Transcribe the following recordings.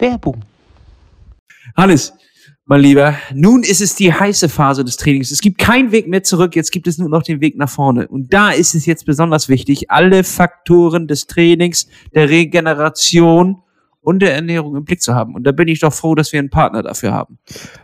Werbung. Hannes, mein Lieber, nun ist es die heiße Phase des Trainings. Es gibt keinen Weg mehr zurück, jetzt gibt es nur noch den Weg nach vorne. Und da ist es jetzt besonders wichtig, alle Faktoren des Trainings, der Regeneration und der Ernährung im Blick zu haben. Und da bin ich doch froh, dass wir einen Partner dafür haben.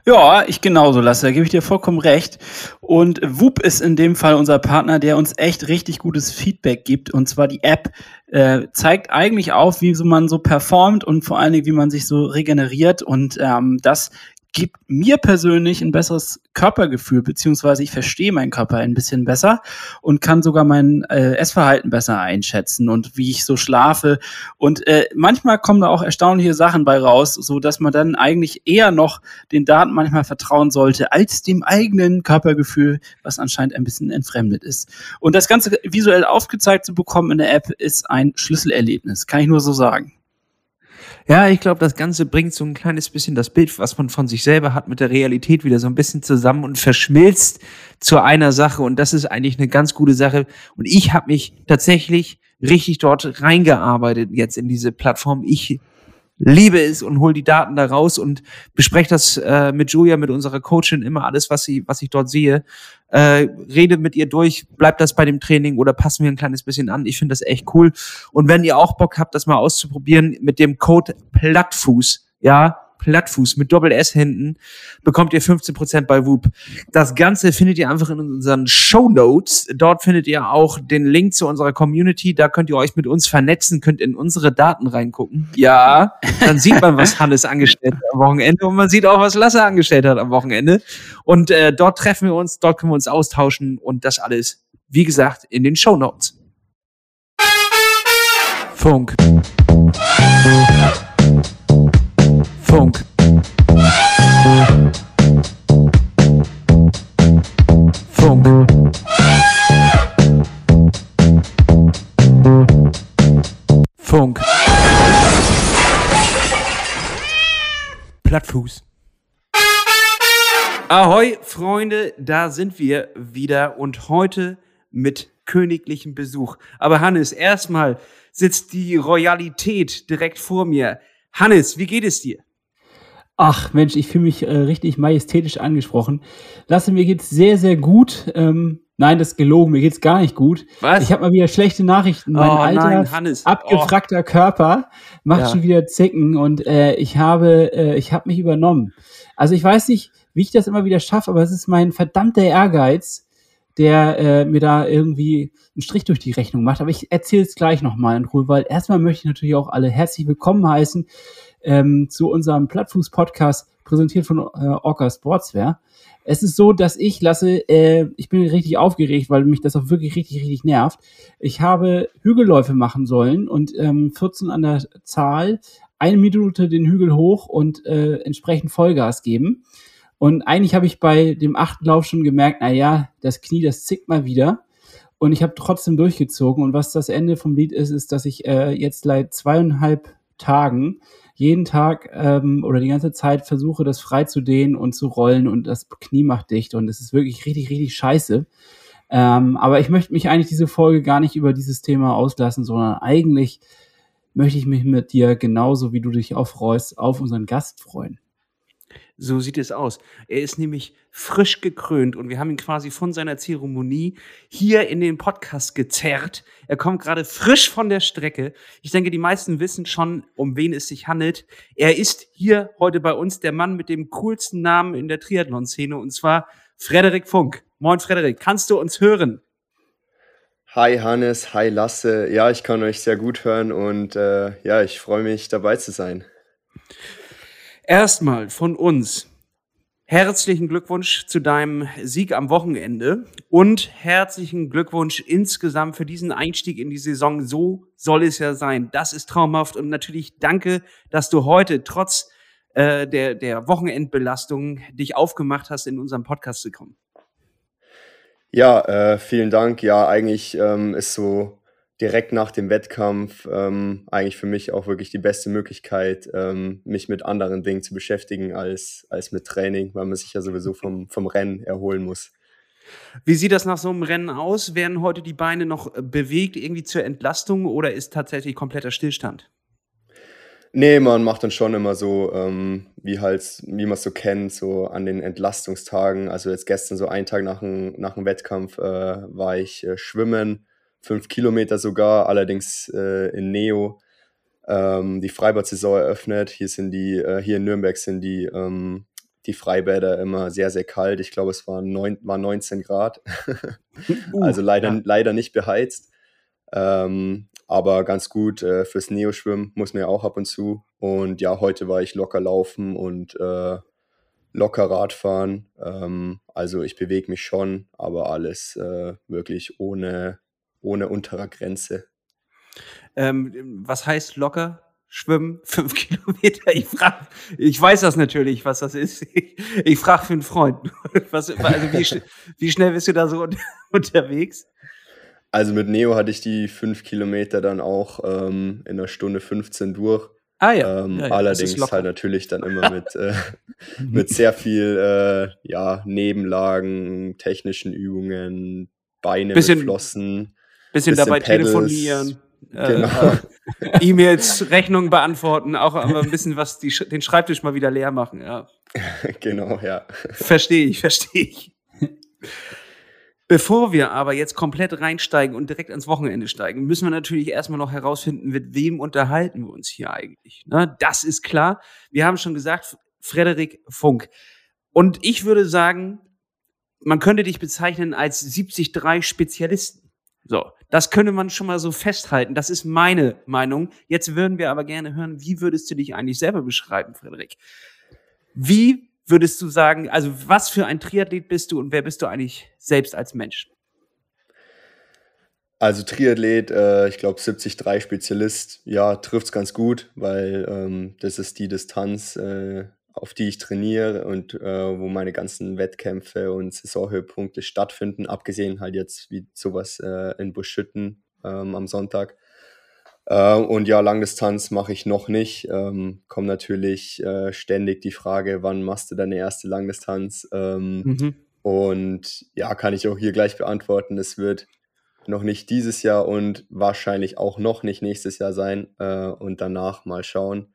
Ja, ich genauso, Lasse. Da gebe ich dir vollkommen recht. Und Whoop ist in dem Fall unser Partner, der uns echt richtig gutes Feedback gibt. Und zwar die App äh, zeigt eigentlich auf, wie man so performt und vor allen Dingen, wie man sich so regeneriert. Und ähm, das gibt mir persönlich ein besseres Körpergefühl, beziehungsweise ich verstehe meinen Körper ein bisschen besser und kann sogar mein äh, Essverhalten besser einschätzen und wie ich so schlafe. Und äh, manchmal kommen da auch erstaunliche Sachen bei raus, so dass man dann eigentlich eher noch den Daten manchmal vertrauen sollte, als dem eigenen Körpergefühl, was anscheinend ein bisschen entfremdet ist. Und das Ganze visuell aufgezeigt zu bekommen in der App ist ein Schlüsselerlebnis, kann ich nur so sagen. Ja, ich glaube, das Ganze bringt so ein kleines bisschen das Bild, was man von sich selber hat, mit der Realität wieder so ein bisschen zusammen und verschmilzt zu einer Sache. Und das ist eigentlich eine ganz gute Sache. Und ich habe mich tatsächlich richtig dort reingearbeitet jetzt in diese Plattform. Ich liebe es und hol die Daten da raus und bespreche das äh, mit Julia, mit unserer Coachin, immer alles, was, sie, was ich dort sehe. Äh, rede mit ihr durch, bleibt das bei dem Training oder passen wir ein kleines bisschen an. Ich finde das echt cool. Und wenn ihr auch Bock habt, das mal auszuprobieren, mit dem Code Plattfuß, ja, Plattfuß mit Doppel S hinten, bekommt ihr 15% bei Whoop. Das Ganze findet ihr einfach in unseren Show Notes. Dort findet ihr auch den Link zu unserer Community. Da könnt ihr euch mit uns vernetzen, könnt in unsere Daten reingucken. Ja, dann sieht man, was Hannes angestellt hat am Wochenende und man sieht auch, was Lasse angestellt hat am Wochenende. Und äh, dort treffen wir uns, dort können wir uns austauschen und das alles, wie gesagt, in den Show Notes. Funk. Plattfuß. Ahoi, Freunde, da sind wir wieder und heute mit königlichem Besuch. Aber Hannes, erstmal sitzt die Royalität direkt vor mir. Hannes, wie geht es dir? Ach Mensch, ich fühle mich äh, richtig majestätisch angesprochen. Lasse, mir geht's sehr, sehr gut. Ähm, nein, das ist gelogen, mir geht's gar nicht gut. Was? Ich habe mal wieder schlechte Nachrichten. Mein oh, alter, nein, Hannes. abgefragter oh. Körper macht ja. schon wieder Zicken und äh, ich habe, äh, ich habe mich übernommen. Also ich weiß nicht, wie ich das immer wieder schaffe, aber es ist mein verdammter Ehrgeiz, der äh, mir da irgendwie einen Strich durch die Rechnung macht. Aber ich erzähle es gleich nochmal in Ruhe, weil erstmal möchte ich natürlich auch alle herzlich willkommen heißen ähm, zu unserem Plattfuß-Podcast, präsentiert von äh, Orca Sportswear. Es ist so, dass ich lasse, äh, ich bin richtig aufgeregt, weil mich das auch wirklich richtig, richtig nervt. Ich habe Hügelläufe machen sollen und ähm, 14 an der Zahl, eine Minute den Hügel hoch und äh, entsprechend Vollgas geben. Und eigentlich habe ich bei dem achten Lauf schon gemerkt, na ja, das Knie, das zickt mal wieder. Und ich habe trotzdem durchgezogen. Und was das Ende vom Lied ist, ist, dass ich äh, jetzt seit zweieinhalb Tagen jeden Tag ähm, oder die ganze Zeit versuche, das frei zu dehnen und zu rollen und das Knie macht dicht und es ist wirklich richtig, richtig scheiße. Ähm, aber ich möchte mich eigentlich diese Folge gar nicht über dieses Thema auslassen, sondern eigentlich möchte ich mich mit dir genauso wie du dich auch freust, auf unseren Gast freuen. So sieht es aus. Er ist nämlich frisch gekrönt und wir haben ihn quasi von seiner Zeremonie hier in den Podcast gezerrt. Er kommt gerade frisch von der Strecke. Ich denke, die meisten wissen schon, um wen es sich handelt. Er ist hier heute bei uns der Mann mit dem coolsten Namen in der Triathlon-Szene und zwar Frederik Funk. Moin Frederik, kannst du uns hören? Hi Hannes, hi Lasse. Ja, ich kann euch sehr gut hören und äh, ja, ich freue mich dabei zu sein. Erstmal von uns herzlichen Glückwunsch zu deinem Sieg am Wochenende und herzlichen Glückwunsch insgesamt für diesen Einstieg in die Saison. So soll es ja sein. Das ist traumhaft und natürlich danke, dass du heute trotz äh, der, der Wochenendbelastung dich aufgemacht hast, in unserem Podcast zu kommen. Ja, äh, vielen Dank. Ja, eigentlich ähm, ist so direkt nach dem Wettkampf ähm, eigentlich für mich auch wirklich die beste Möglichkeit, ähm, mich mit anderen Dingen zu beschäftigen als, als mit Training, weil man sich ja sowieso vom, vom Rennen erholen muss. Wie sieht das nach so einem Rennen aus? Werden heute die Beine noch bewegt, irgendwie zur Entlastung oder ist tatsächlich kompletter Stillstand? Nee, man macht dann schon immer so, ähm, wie halt wie man es so kennt, so an den Entlastungstagen. Also, jetzt gestern so einen Tag nach dem nach 'm Wettkampf, äh, war ich, äh, schwimmen, fünf Kilometer sogar, allerdings, äh, in Neo. Ähm, die Freibad-Saison eröffnet. Hier sind die äh, hier in Nürnberg sind die, ähm die Freibäder immer sehr, sehr kalt. Ich glaube, es waren neun war 19 Grad. Uh, Also, leider ja. leider nicht beheizt. Ähm, aber ganz gut äh, fürs Neoschwimmen muss man ja auch ab und zu. Und ja, heute war ich locker laufen und äh, locker Radfahren. Ähm, also ich bewege mich schon, aber alles äh, wirklich ohne, ohne unterer Grenze. Ähm, was heißt locker? Schwimmen, fünf Kilometer. Ich frage, ich weiß das natürlich, was das ist. Ich, ich frage für einen Freund. Was, also wie, wie, schnell bist du da so unterwegs? Also mit Neo hatte ich die fünf Kilometer dann auch ähm, in einer Stunde 15 durch. Ah ja. Ähm, ja, ja allerdings halt natürlich dann immer mit, äh, mit sehr viel äh, ja, Nebenlagen, technischen Übungen, Beine bisschen, mit Flossen. Bisschen, bisschen dabei Pedals, telefonieren. Äh, genau. Äh, E-Mails, Rechnungen beantworten, auch ein bisschen was, die, den Schreibtisch mal wieder leer machen, ja. genau, ja. Verstehe ich, verstehe ich. Bevor wir aber jetzt komplett reinsteigen und direkt ans Wochenende steigen, müssen wir natürlich erstmal noch herausfinden, mit wem unterhalten wir uns hier eigentlich. Ne? Das ist klar. Wir haben schon gesagt, Frederik Funk. Und ich würde sagen, man könnte dich bezeichnen als 70-3 Spezialisten. So, das könnte man schon mal so festhalten. Das ist meine Meinung. Jetzt würden wir aber gerne hören, wie würdest du dich eigentlich selber beschreiben, Frederik? Wie würdest du sagen, also was für ein Triathlet bist du und wer bist du eigentlich selbst als Mensch? Also Triathlet, äh, ich glaube 73 Spezialist, ja, trifft es ganz gut, weil ähm, das ist die Distanz, äh, auf die ich trainiere und äh, wo meine ganzen Wettkämpfe und Saisonhöhepunkte stattfinden, abgesehen halt jetzt wie sowas äh, in Buschütten ähm, am Sonntag. Äh, und ja, Langdistanz mache ich noch nicht. Ähm, kommt natürlich äh, ständig die Frage, wann machst du deine erste Langdistanz? Ähm, mhm. Und ja, kann ich auch hier gleich beantworten. Es wird noch nicht dieses Jahr und wahrscheinlich auch noch nicht nächstes Jahr sein äh, und danach mal schauen.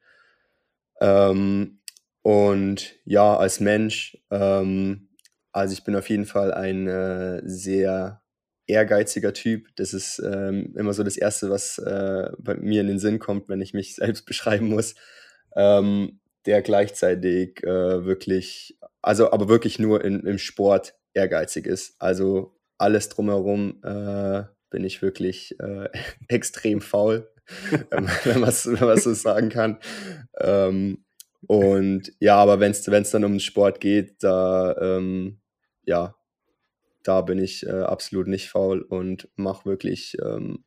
Ähm, und ja, als Mensch, ähm, also ich bin auf jeden Fall ein äh, sehr ehrgeiziger Typ. Das ist ähm, immer so das Erste, was äh, bei mir in den Sinn kommt, wenn ich mich selbst beschreiben muss. Ähm, der gleichzeitig äh, wirklich, also aber wirklich nur in, im Sport ehrgeizig ist. Also alles drumherum äh, bin ich wirklich äh, extrem faul, wenn man es so sagen kann. Ähm, und ja, aber wenn es dann um Sport geht, da ähm, ja, da bin ich äh, absolut nicht faul und mache wirklich ähm,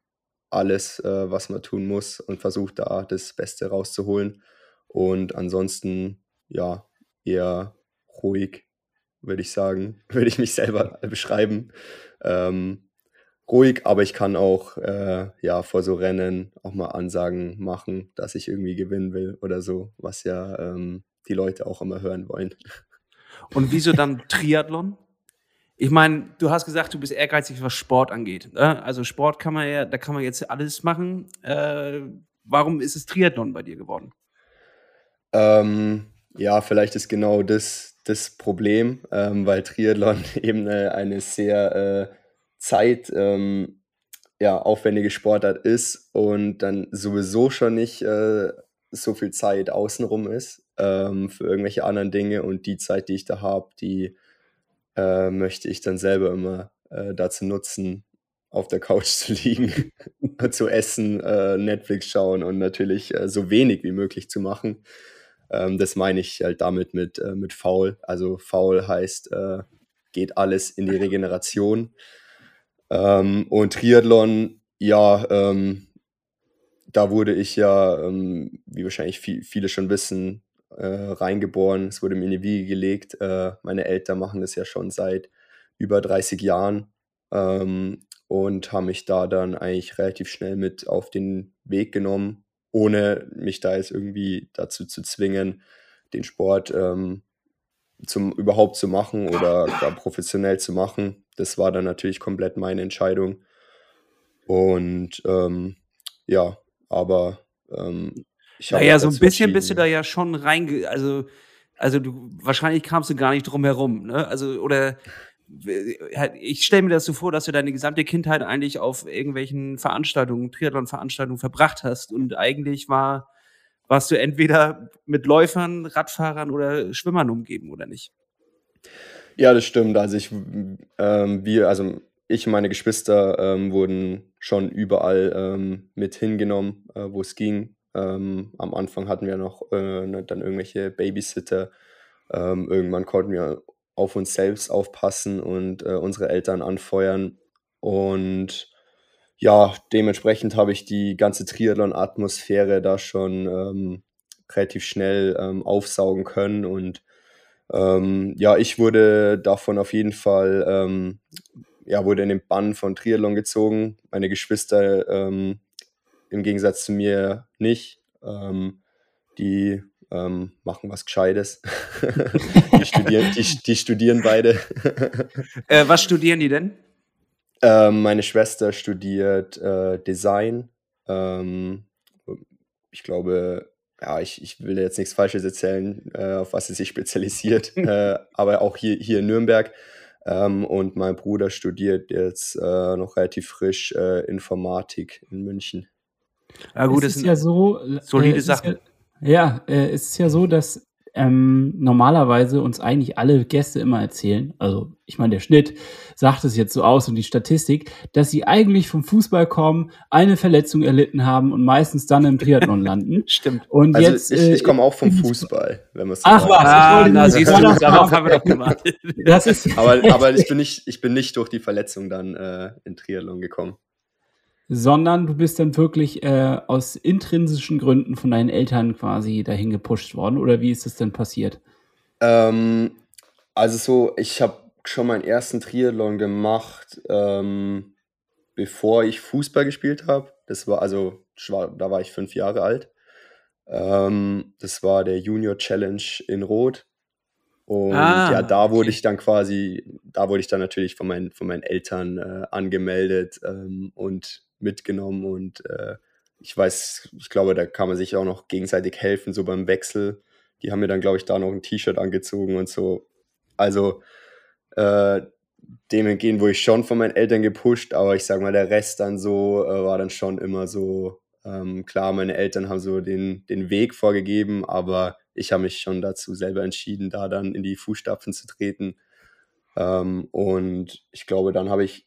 alles, äh, was man tun muss und versuche da das Beste rauszuholen. Und ansonsten, ja, eher ruhig, würde ich sagen, würde ich mich selber beschreiben. Ähm, ruhig, aber ich kann auch äh, ja vor so Rennen auch mal Ansagen machen, dass ich irgendwie gewinnen will oder so, was ja ähm, die Leute auch immer hören wollen. Und wieso dann Triathlon? Ich meine, du hast gesagt, du bist ehrgeizig, was Sport angeht. Ne? Also Sport kann man ja, da kann man jetzt alles machen. Äh, warum ist es Triathlon bei dir geworden? Ähm, ja, vielleicht ist genau das das Problem, ähm, weil Triathlon eben eine, eine sehr äh, Zeit ähm, ja, aufwendige Sportart ist und dann sowieso schon nicht äh, so viel Zeit außenrum ist ähm, für irgendwelche anderen Dinge und die Zeit, die ich da habe, die äh, möchte ich dann selber immer äh, dazu nutzen, auf der Couch zu liegen, zu essen, äh, Netflix schauen und natürlich äh, so wenig wie möglich zu machen. Ähm, das meine ich halt damit mit, äh, mit faul. Also faul heißt, geht alles in die Regeneration. Ähm, und Triathlon, ja, ähm, da wurde ich ja, ähm, wie wahrscheinlich viel, viele schon wissen, äh, reingeboren. Es wurde mir in die Wiege gelegt. Äh, meine Eltern machen das ja schon seit über 30 Jahren ähm, und haben mich da dann eigentlich relativ schnell mit auf den Weg genommen, ohne mich da jetzt irgendwie dazu zu zwingen, den Sport ähm, zum überhaupt zu machen oder gar professionell zu machen. Das war dann natürlich komplett meine Entscheidung. Und ähm, ja, aber ähm, naja, so ein bisschen bist du da ja schon reinge... Also, also du, wahrscheinlich kamst du gar nicht drum herum, ne? Also, oder ich stelle mir das so vor, dass du deine gesamte Kindheit eigentlich auf irgendwelchen Veranstaltungen, Triathlon-Veranstaltungen verbracht hast und eigentlich war, warst du entweder mit Läufern, Radfahrern oder Schwimmern umgeben, oder nicht? Ja, das stimmt. Also ich, ähm, wir, also ich und meine Geschwister ähm, wurden schon überall ähm, mit hingenommen, äh, wo es ging. Ähm, am Anfang hatten wir noch äh, ne, dann irgendwelche Babysitter. Ähm, irgendwann konnten wir auf uns selbst aufpassen und äh, unsere Eltern anfeuern. Und ja, dementsprechend habe ich die ganze Triathlon-Atmosphäre da schon ähm, relativ schnell ähm, aufsaugen können. Und ähm, ja, ich wurde davon auf jeden Fall, ähm, ja, wurde in den Bann von Triathlon gezogen. Meine Geschwister ähm, im Gegensatz zu mir nicht. Ähm, die machen was Gescheites. die, studieren, die, die, studieren beide. äh, was studieren die denn? Ähm, meine Schwester studiert äh, Design. Ähm, ich glaube, ja, ich, ich will jetzt nichts Falsches erzählen, äh, auf was sie sich spezialisiert, äh, aber auch hier, hier in Nürnberg. Ähm, und mein Bruder studiert jetzt äh, noch relativ frisch äh, Informatik in München. Ja, gut, es das ist ja so solide Sachen. Ja, äh, es ist ja so, dass ähm, normalerweise uns eigentlich alle Gäste immer erzählen, also ich meine, der Schnitt sagt es jetzt so aus und die Statistik, dass sie eigentlich vom Fußball kommen, eine Verletzung erlitten haben und meistens dann im Triathlon landen. Stimmt. Und also jetzt, ich, ich äh, komme auch vom Fußball, wenn man es so Ach was, ah, na, siehst du, darauf haben wir doch gemacht. Das ist aber aber ich, bin nicht, ich bin nicht durch die Verletzung dann äh, in Triathlon gekommen sondern du bist dann wirklich äh, aus intrinsischen Gründen von deinen Eltern quasi dahin gepusht worden oder wie ist das denn passiert? Ähm, also so, ich habe schon meinen ersten Triathlon gemacht, ähm, bevor ich Fußball gespielt habe. Das war also, da war ich fünf Jahre alt. Ähm, das war der Junior Challenge in Rot. Und ah, ja, da wurde okay. ich dann quasi, da wurde ich dann natürlich von meinen, von meinen Eltern äh, angemeldet ähm, und mitgenommen und äh, ich weiß, ich glaube, da kann man sich auch noch gegenseitig helfen, so beim Wechsel. Die haben mir dann, glaube ich, da noch ein T-Shirt angezogen und so. Also äh, dem entgegen wurde ich schon von meinen Eltern gepusht, aber ich sag mal, der Rest dann so äh, war dann schon immer so, ähm, klar, meine Eltern haben so den, den Weg vorgegeben, aber ich habe mich schon dazu selber entschieden, da dann in die Fußstapfen zu treten. Ähm, und ich glaube, dann habe ich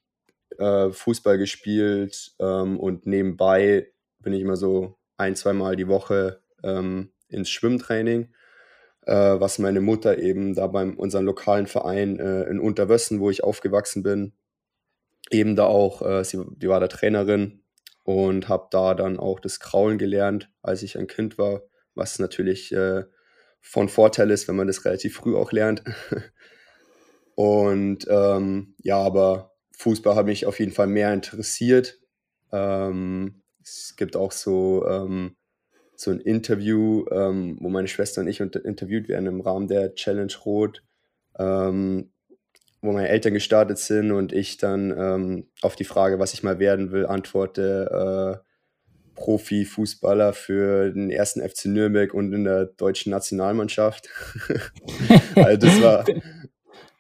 äh, Fußball gespielt ähm, und nebenbei bin ich immer so ein, zweimal die Woche ähm, ins Schwimmtraining, äh, was meine Mutter eben da beim unserem lokalen Verein äh, in Unterwössen, wo ich aufgewachsen bin, eben da auch, äh, sie, die war da Trainerin und habe da dann auch das Kraulen gelernt, als ich ein Kind war, was natürlich äh, von Vorteil ist, wenn man das relativ früh auch lernt. und ähm, ja, aber Fußball hat mich auf jeden Fall mehr interessiert. Ähm, es gibt auch so, ähm, so ein Interview, ähm, wo meine Schwester und ich interviewt werden im Rahmen der Challenge Rot, ähm, wo meine Eltern gestartet sind und ich dann ähm, auf die Frage, was ich mal werden will, antworte, äh, Profi-Fußballer für den ersten FC Nürnberg und in der deutschen Nationalmannschaft. also das war,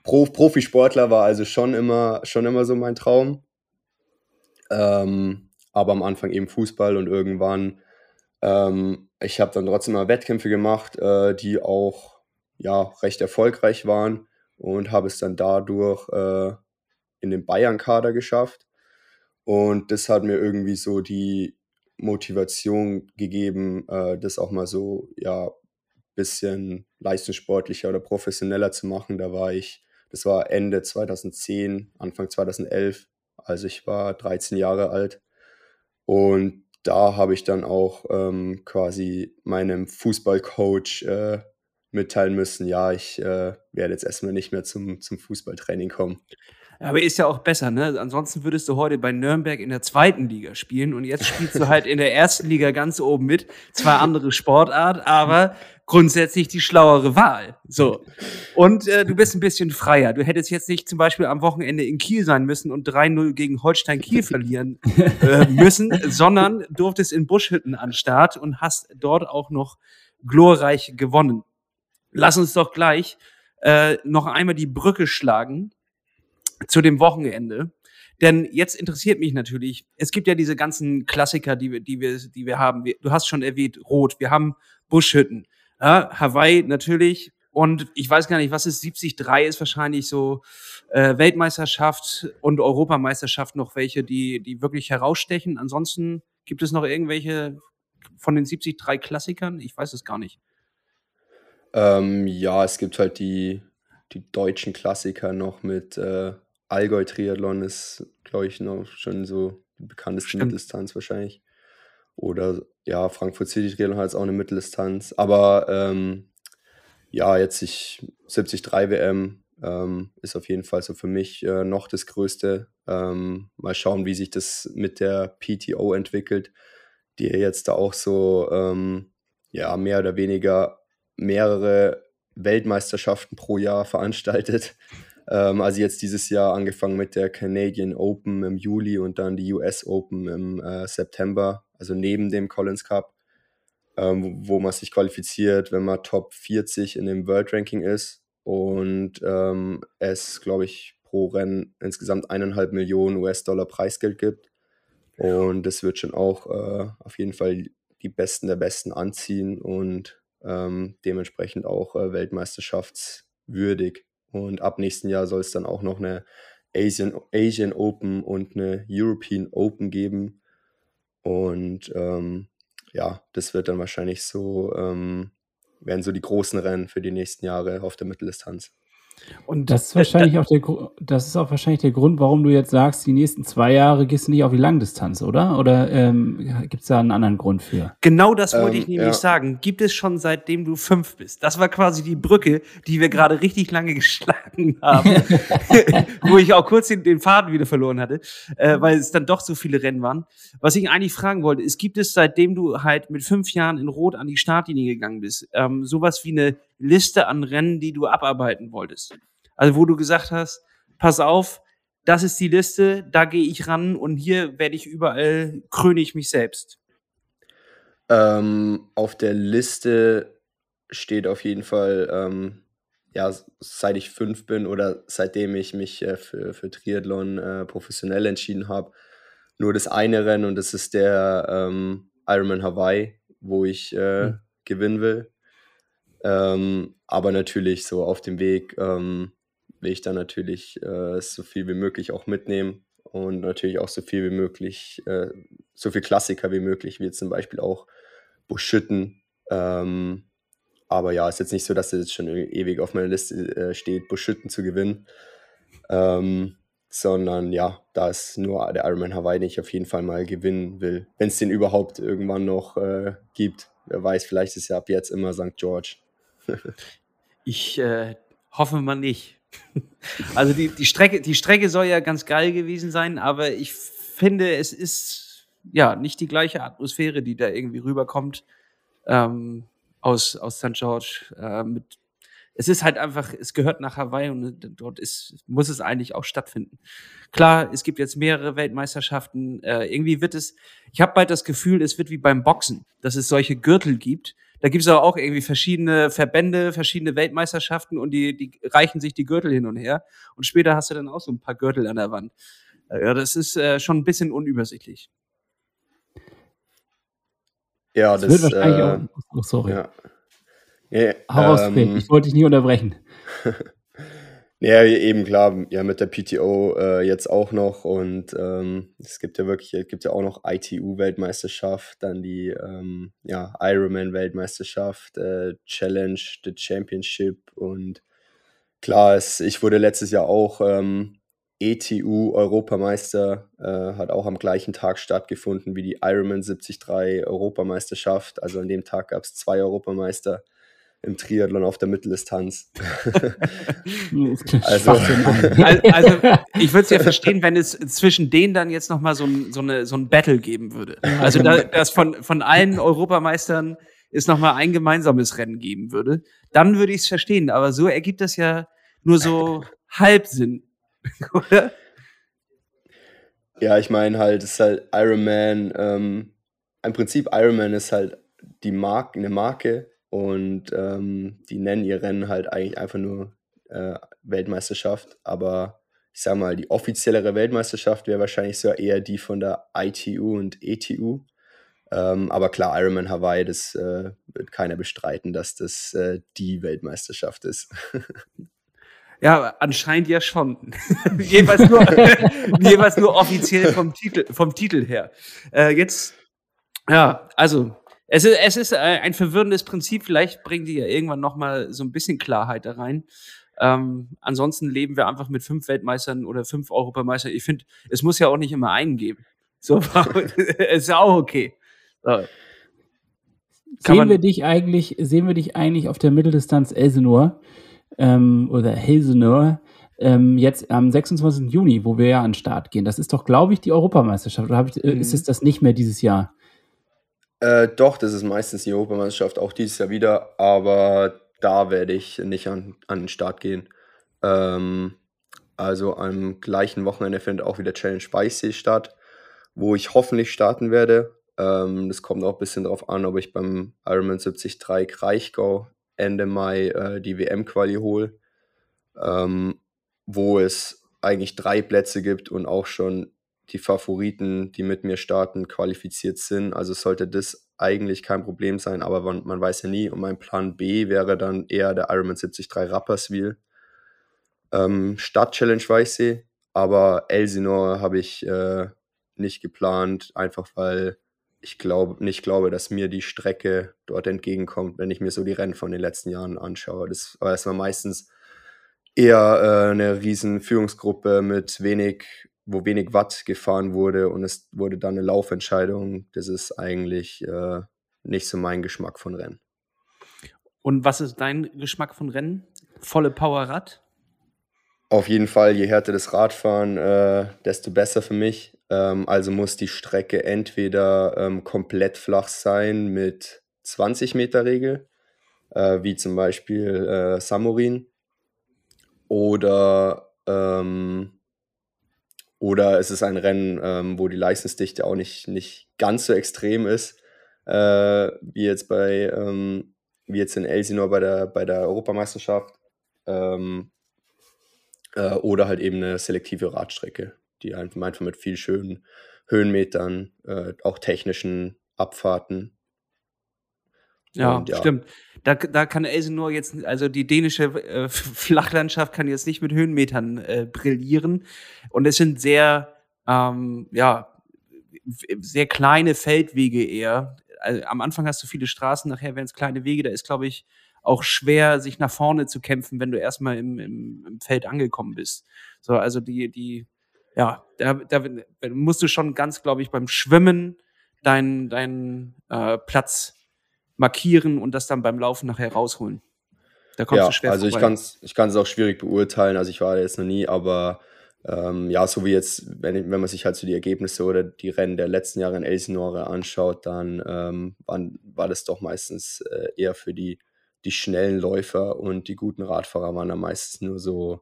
Pro, Profisportler war also schon immer, schon immer so mein Traum. Ähm, aber am Anfang eben Fußball und irgendwann, ähm, ich habe dann trotzdem mal Wettkämpfe gemacht, äh, die auch ja, recht erfolgreich waren und habe es dann dadurch äh, in den Bayern-Kader geschafft. Und das hat mir irgendwie so die Motivation gegeben, äh, das auch mal so, ja, bisschen leistungssportlicher oder professioneller zu machen. Da war ich das war Ende 2010, Anfang 2011. Also ich war 13 Jahre alt. Und da habe ich dann auch ähm, quasi meinem Fußballcoach äh, mitteilen müssen, ja, ich äh, werde jetzt erstmal nicht mehr zum, zum Fußballtraining kommen. Aber ist ja auch besser, ne? Ansonsten würdest du heute bei Nürnberg in der zweiten Liga spielen und jetzt spielst du halt in der ersten Liga ganz oben mit. Zwar andere Sportart, aber grundsätzlich die schlauere Wahl. So. Und äh, du bist ein bisschen freier. Du hättest jetzt nicht zum Beispiel am Wochenende in Kiel sein müssen und 3-0 gegen Holstein Kiel verlieren äh, müssen, sondern durftest in Buschhütten an Start und hast dort auch noch glorreich gewonnen. Lass uns doch gleich äh, noch einmal die Brücke schlagen zu dem Wochenende. Denn jetzt interessiert mich natürlich, es gibt ja diese ganzen Klassiker, die wir, die wir, die wir haben. Du hast schon erwähnt, Rot, wir haben Buschhütten, ja, Hawaii natürlich. Und ich weiß gar nicht, was ist 73 ist wahrscheinlich so äh, Weltmeisterschaft und Europameisterschaft noch welche, die, die wirklich herausstechen. Ansonsten gibt es noch irgendwelche von den 73 Klassikern? Ich weiß es gar nicht. Ähm, ja, es gibt halt die, die deutschen Klassiker noch mit äh, Allgäu-Triathlon ist, glaube ich, noch schon so die bekannteste Stimmt. Mitteldistanz wahrscheinlich. Oder ja, Frankfurt City Triathlon hat jetzt auch eine Mitteldistanz. Aber ähm, ja, jetzt ich 73 WM ähm, ist auf jeden Fall so für mich äh, noch das Größte. Ähm, mal schauen, wie sich das mit der PTO entwickelt, die jetzt da auch so ähm, ja mehr oder weniger mehrere Weltmeisterschaften pro Jahr veranstaltet. Ähm, also jetzt dieses Jahr angefangen mit der Canadian Open im Juli und dann die US Open im äh, September, also neben dem Collins Cup, ähm, wo man sich qualifiziert, wenn man Top 40 in dem World Ranking ist und ähm, es, glaube ich, pro Rennen insgesamt eineinhalb Millionen US-Dollar Preisgeld gibt. Und das wird schon auch äh, auf jeden Fall die Besten der Besten anziehen und ähm, dementsprechend auch äh, weltmeisterschaftswürdig. Und ab nächsten Jahr soll es dann auch noch eine Asian, Asian Open und eine European Open geben. Und ähm, ja, das wird dann wahrscheinlich so, ähm, werden so die großen Rennen für die nächsten Jahre auf der Mitteldistanz. Und das ist wahrscheinlich auch der das ist auch wahrscheinlich der Grund, warum du jetzt sagst, die nächsten zwei Jahre gehst du nicht auf die Langdistanz, oder? Oder ähm, gibt es da einen anderen Grund für? Genau das wollte ähm, ich nämlich ja. sagen. Gibt es schon seitdem du fünf bist? Das war quasi die Brücke, die wir gerade richtig lange geschlagen haben, wo ich auch kurz den, den, Faden wieder verloren hatte, äh, weil es dann doch so viele Rennen waren. Was ich eigentlich fragen wollte, ist, gibt es seitdem du halt mit fünf Jahren in Rot an die Startlinie gegangen bist, ähm, sowas wie eine Liste an Rennen, die du abarbeiten wolltest? Also wo du gesagt hast, pass auf, das ist die Liste, da gehe ich ran und hier werde ich überall, kröne ich mich selbst. Ähm, auf der Liste steht auf jeden Fall, ähm, ja, seit ich fünf bin oder seitdem ich mich äh, für, für Triathlon äh, professionell entschieden habe, nur das eine Rennen und das ist der ähm, Ironman Hawaii, wo ich äh, mhm. gewinnen will. Ähm, aber natürlich so auf dem Weg ähm, will ich dann natürlich äh, so viel wie möglich auch mitnehmen und natürlich auch so viel wie möglich, äh, so viel Klassiker wie möglich, wie zum Beispiel auch Buschütten. Ähm, aber ja, ist jetzt nicht so, dass es jetzt schon ewig auf meiner Liste äh, steht, Buschütten zu gewinnen. Ähm, sondern ja, da ist nur der Ironman Hawaii, den ich auf jeden Fall mal gewinnen will. Wenn es den überhaupt irgendwann noch äh, gibt. Wer weiß, vielleicht ist ja ab jetzt immer St. George. Ich äh, hoffe mal nicht. Also die, die, Strecke, die Strecke soll ja ganz geil gewesen sein, aber ich finde, es ist ja nicht die gleiche Atmosphäre, die da irgendwie rüberkommt ähm, aus, aus St. George. Äh, mit, es ist halt einfach, es gehört nach Hawaii und dort ist, muss es eigentlich auch stattfinden. Klar, es gibt jetzt mehrere Weltmeisterschaften. Äh, irgendwie wird es, ich habe bald das Gefühl, es wird wie beim Boxen, dass es solche Gürtel gibt da gibt es aber auch irgendwie verschiedene Verbände, verschiedene Weltmeisterschaften und die, die reichen sich die Gürtel hin und her. Und später hast du dann auch so ein paar Gürtel an der Wand. Ja, das ist äh, schon ein bisschen unübersichtlich. Ja, das, das wird wahrscheinlich äh, auch. Oh, sorry. Ja. Hau ähm, ich wollte dich nie unterbrechen. Ja, eben klar, ja, mit der PTO äh, jetzt auch noch. Und ähm, es gibt ja wirklich, es gibt ja auch noch ITU-Weltmeisterschaft, dann die ähm, ja, Ironman-Weltmeisterschaft, äh, Challenge, the Championship. Und klar, es, ich wurde letztes Jahr auch ähm, ETU-Europameister, äh, hat auch am gleichen Tag stattgefunden wie die Ironman 73 Europameisterschaft, also an dem Tag gab es zwei Europameister im Triathlon auf der Mitteldistanz. also, also, ich würde es ja verstehen, wenn es zwischen denen dann jetzt nochmal so ein, so, eine, so ein Battle geben würde. Also da, dass von, von allen Europameistern es nochmal ein gemeinsames Rennen geben würde, dann würde ich es verstehen. Aber so ergibt das ja nur so Halbsinn, oder? Ja, ich meine halt, es ist halt Ironman. Ähm, Im Prinzip Ironman ist halt die Marke, eine Marke und ähm, die nennen ihr Rennen halt eigentlich einfach nur äh, Weltmeisterschaft. Aber ich sag mal, die offiziellere Weltmeisterschaft wäre wahrscheinlich so eher die von der ITU und ETU. Ähm, aber klar, Ironman Hawaii, das äh, wird keiner bestreiten, dass das äh, die Weltmeisterschaft ist. Ja, anscheinend ja schon. jeweils, nur, jeweils nur offiziell vom Titel, vom Titel her. Äh, jetzt, ja, also es ist, es ist äh, ein verwirrendes Prinzip. Vielleicht bringen die ja irgendwann noch mal so ein bisschen Klarheit da rein. Ähm, ansonsten leben wir einfach mit fünf Weltmeistern oder fünf Europameistern. Ich finde, es muss ja auch nicht immer einen geben. So, ist ja auch okay. So. Sehen wir dich eigentlich, sehen wir dich eigentlich auf der Mitteldistanz Elsenor ähm, oder Helsenor ähm, jetzt am 26. Juni, wo wir ja an den Start gehen? Das ist doch, glaube ich, die Europameisterschaft. Oder ich, äh, mhm. ist es das nicht mehr dieses Jahr? Äh, doch, das ist meistens die Europameisterschaft, auch dieses Jahr wieder, aber da werde ich nicht an, an den Start gehen. Ähm, also am gleichen Wochenende findet auch wieder Challenge Weißsee statt, wo ich hoffentlich starten werde. Ähm, das kommt auch ein bisschen darauf an, ob ich beim Ironman 73 Kraichgau Ende Mai äh, die WM-Quali hole, ähm, wo es eigentlich drei Plätze gibt und auch schon die Favoriten, die mit mir starten, qualifiziert sind. Also sollte das eigentlich kein Problem sein, aber man, man weiß ja nie. Und mein Plan B wäre dann eher der Ironman 73 Rapperswil. Ähm, Stadt Challenge Weißsee, aber Elsinore habe ich äh, nicht geplant, einfach weil ich glaube, nicht glaube, dass mir die Strecke dort entgegenkommt, wenn ich mir so die Rennen von den letzten Jahren anschaue. Das, war meistens eher äh, eine riesen Führungsgruppe mit wenig wo wenig Watt gefahren wurde und es wurde dann eine Laufentscheidung. Das ist eigentlich äh, nicht so mein Geschmack von Rennen. Und was ist dein Geschmack von Rennen? Volle Power-Rad? Auf jeden Fall, je härter das Radfahren, äh, desto besser für mich. Ähm, also muss die Strecke entweder ähm, komplett flach sein mit 20 Meter Regel, äh, wie zum Beispiel äh, Samurin, oder ähm, oder es ist ein Rennen, ähm, wo die Leistungsdichte auch nicht, nicht ganz so extrem ist, äh, wie jetzt bei, ähm, wie jetzt in Elsinore bei der, bei der Europameisterschaft. Ähm, äh, oder halt eben eine selektive Radstrecke, die einfach, einfach mit viel schönen Höhenmetern, äh, auch technischen Abfahrten ja, Und ja. stimmt. Da, da kann Elsinore jetzt, also die dänische äh, Flachlandschaft kann jetzt nicht mit Höhenmetern äh, brillieren. Und es sind sehr, ähm, ja, sehr kleine Feldwege eher. Also, am Anfang hast du viele Straßen, nachher werden es kleine Wege. Da ist, glaube ich, auch schwer, sich nach vorne zu kämpfen, wenn du erstmal im, im, im Feld angekommen bist. So, also die, die, ja, da, da musst du schon ganz, glaube ich, beim Schwimmen deinen dein, äh, Platz markieren und das dann beim Laufen nachher rausholen. Da kommst ja, du schwer Also vorbei. ich kann es ich kann's auch schwierig beurteilen. Also ich war da jetzt noch nie, aber ähm, ja, so wie jetzt, wenn, wenn man sich halt so die Ergebnisse oder die Rennen der letzten Jahre in Elsinore anschaut, dann ähm, waren, war das doch meistens äh, eher für die, die schnellen Läufer und die guten Radfahrer waren dann meistens nur so,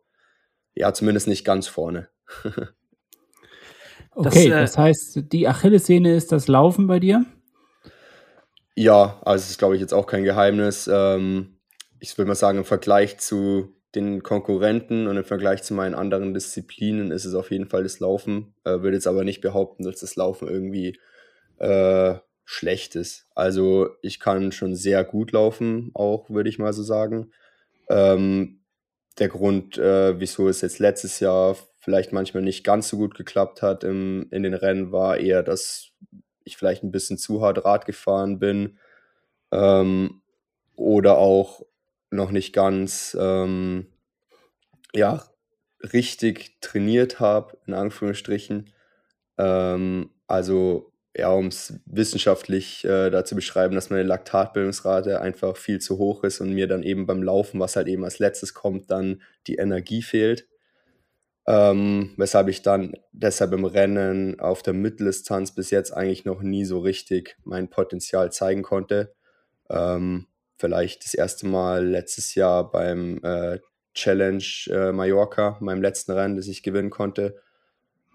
ja, zumindest nicht ganz vorne. okay, das, äh, das heißt, die Achillessehne ist das Laufen bei dir? Ja, also ist, glaube ich, jetzt auch kein Geheimnis. Ähm, ich würde mal sagen, im Vergleich zu den Konkurrenten und im Vergleich zu meinen anderen Disziplinen ist es auf jeden Fall das Laufen. Äh, würde jetzt aber nicht behaupten, dass das Laufen irgendwie äh, schlecht ist. Also ich kann schon sehr gut laufen, auch würde ich mal so sagen. Ähm, der Grund, äh, wieso es jetzt letztes Jahr vielleicht manchmal nicht ganz so gut geklappt hat im, in den Rennen, war eher, dass ich vielleicht ein bisschen zu hart Rad gefahren bin ähm, oder auch noch nicht ganz ähm, ja, richtig trainiert habe, in Anführungsstrichen. Ähm, also ja, um es wissenschaftlich äh, da zu beschreiben, dass meine Laktatbildungsrate einfach viel zu hoch ist und mir dann eben beim Laufen, was halt eben als letztes kommt, dann die Energie fehlt. Ähm, weshalb ich dann deshalb im Rennen auf der Mitteldistanz bis jetzt eigentlich noch nie so richtig mein Potenzial zeigen konnte. Ähm, vielleicht das erste Mal letztes Jahr beim äh, Challenge äh, Mallorca, meinem letzten Rennen, das ich gewinnen konnte.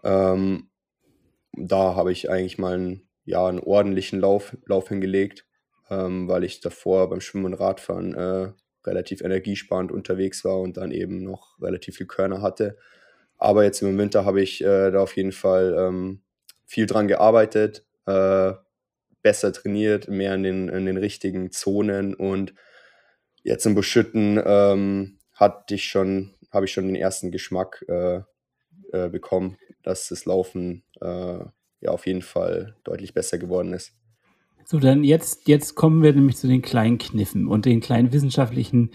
Ähm, da habe ich eigentlich mal einen, ja, einen ordentlichen Lauf, Lauf hingelegt, ähm, weil ich davor beim Schwimmen und Radfahren äh, relativ energiesparend unterwegs war und dann eben noch relativ viel Körner hatte. Aber jetzt im Winter habe ich äh, da auf jeden Fall ähm, viel dran gearbeitet, äh, besser trainiert, mehr in den, in den richtigen Zonen und jetzt im Beschütten ähm, hatte ich schon, habe ich schon den ersten Geschmack äh, äh, bekommen, dass das Laufen äh, ja auf jeden Fall deutlich besser geworden ist. So, dann jetzt, jetzt kommen wir nämlich zu den kleinen Kniffen und den kleinen wissenschaftlichen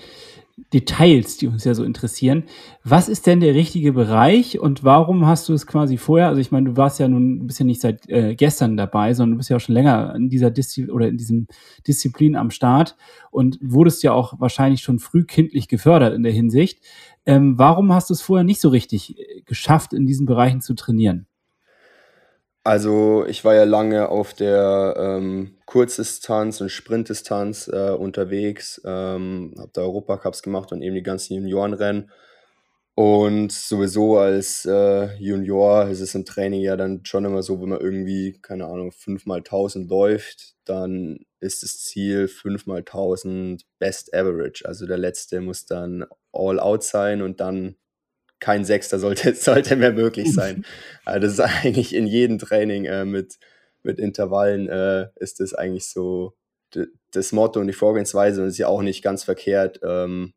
Details, die uns ja so interessieren. Was ist denn der richtige Bereich und warum hast du es quasi vorher? Also ich meine, du warst ja nun ein bisschen nicht seit äh, gestern dabei, sondern du bist ja auch schon länger in dieser Diszi oder in diesem Disziplin am Start und wurdest ja auch wahrscheinlich schon frühkindlich gefördert in der Hinsicht. Ähm, warum hast du es vorher nicht so richtig äh, geschafft, in diesen Bereichen zu trainieren? Also ich war ja lange auf der ähm, Kurzdistanz und Sprintdistanz äh, unterwegs, ähm, habe da Europacups gemacht und eben die ganzen Juniorenrennen. Und sowieso als äh, Junior ist es im Training ja dann schon immer so, wenn man irgendwie, keine Ahnung, 5 mal 1000 läuft, dann ist das Ziel 5 mal 1000 Best Average. Also der letzte muss dann all out sein und dann kein Sechster sollte, sollte mehr möglich sein. also das ist eigentlich in jedem Training äh, mit, mit Intervallen äh, ist das eigentlich so das Motto und die Vorgehensweise und ist ja auch nicht ganz verkehrt, ähm,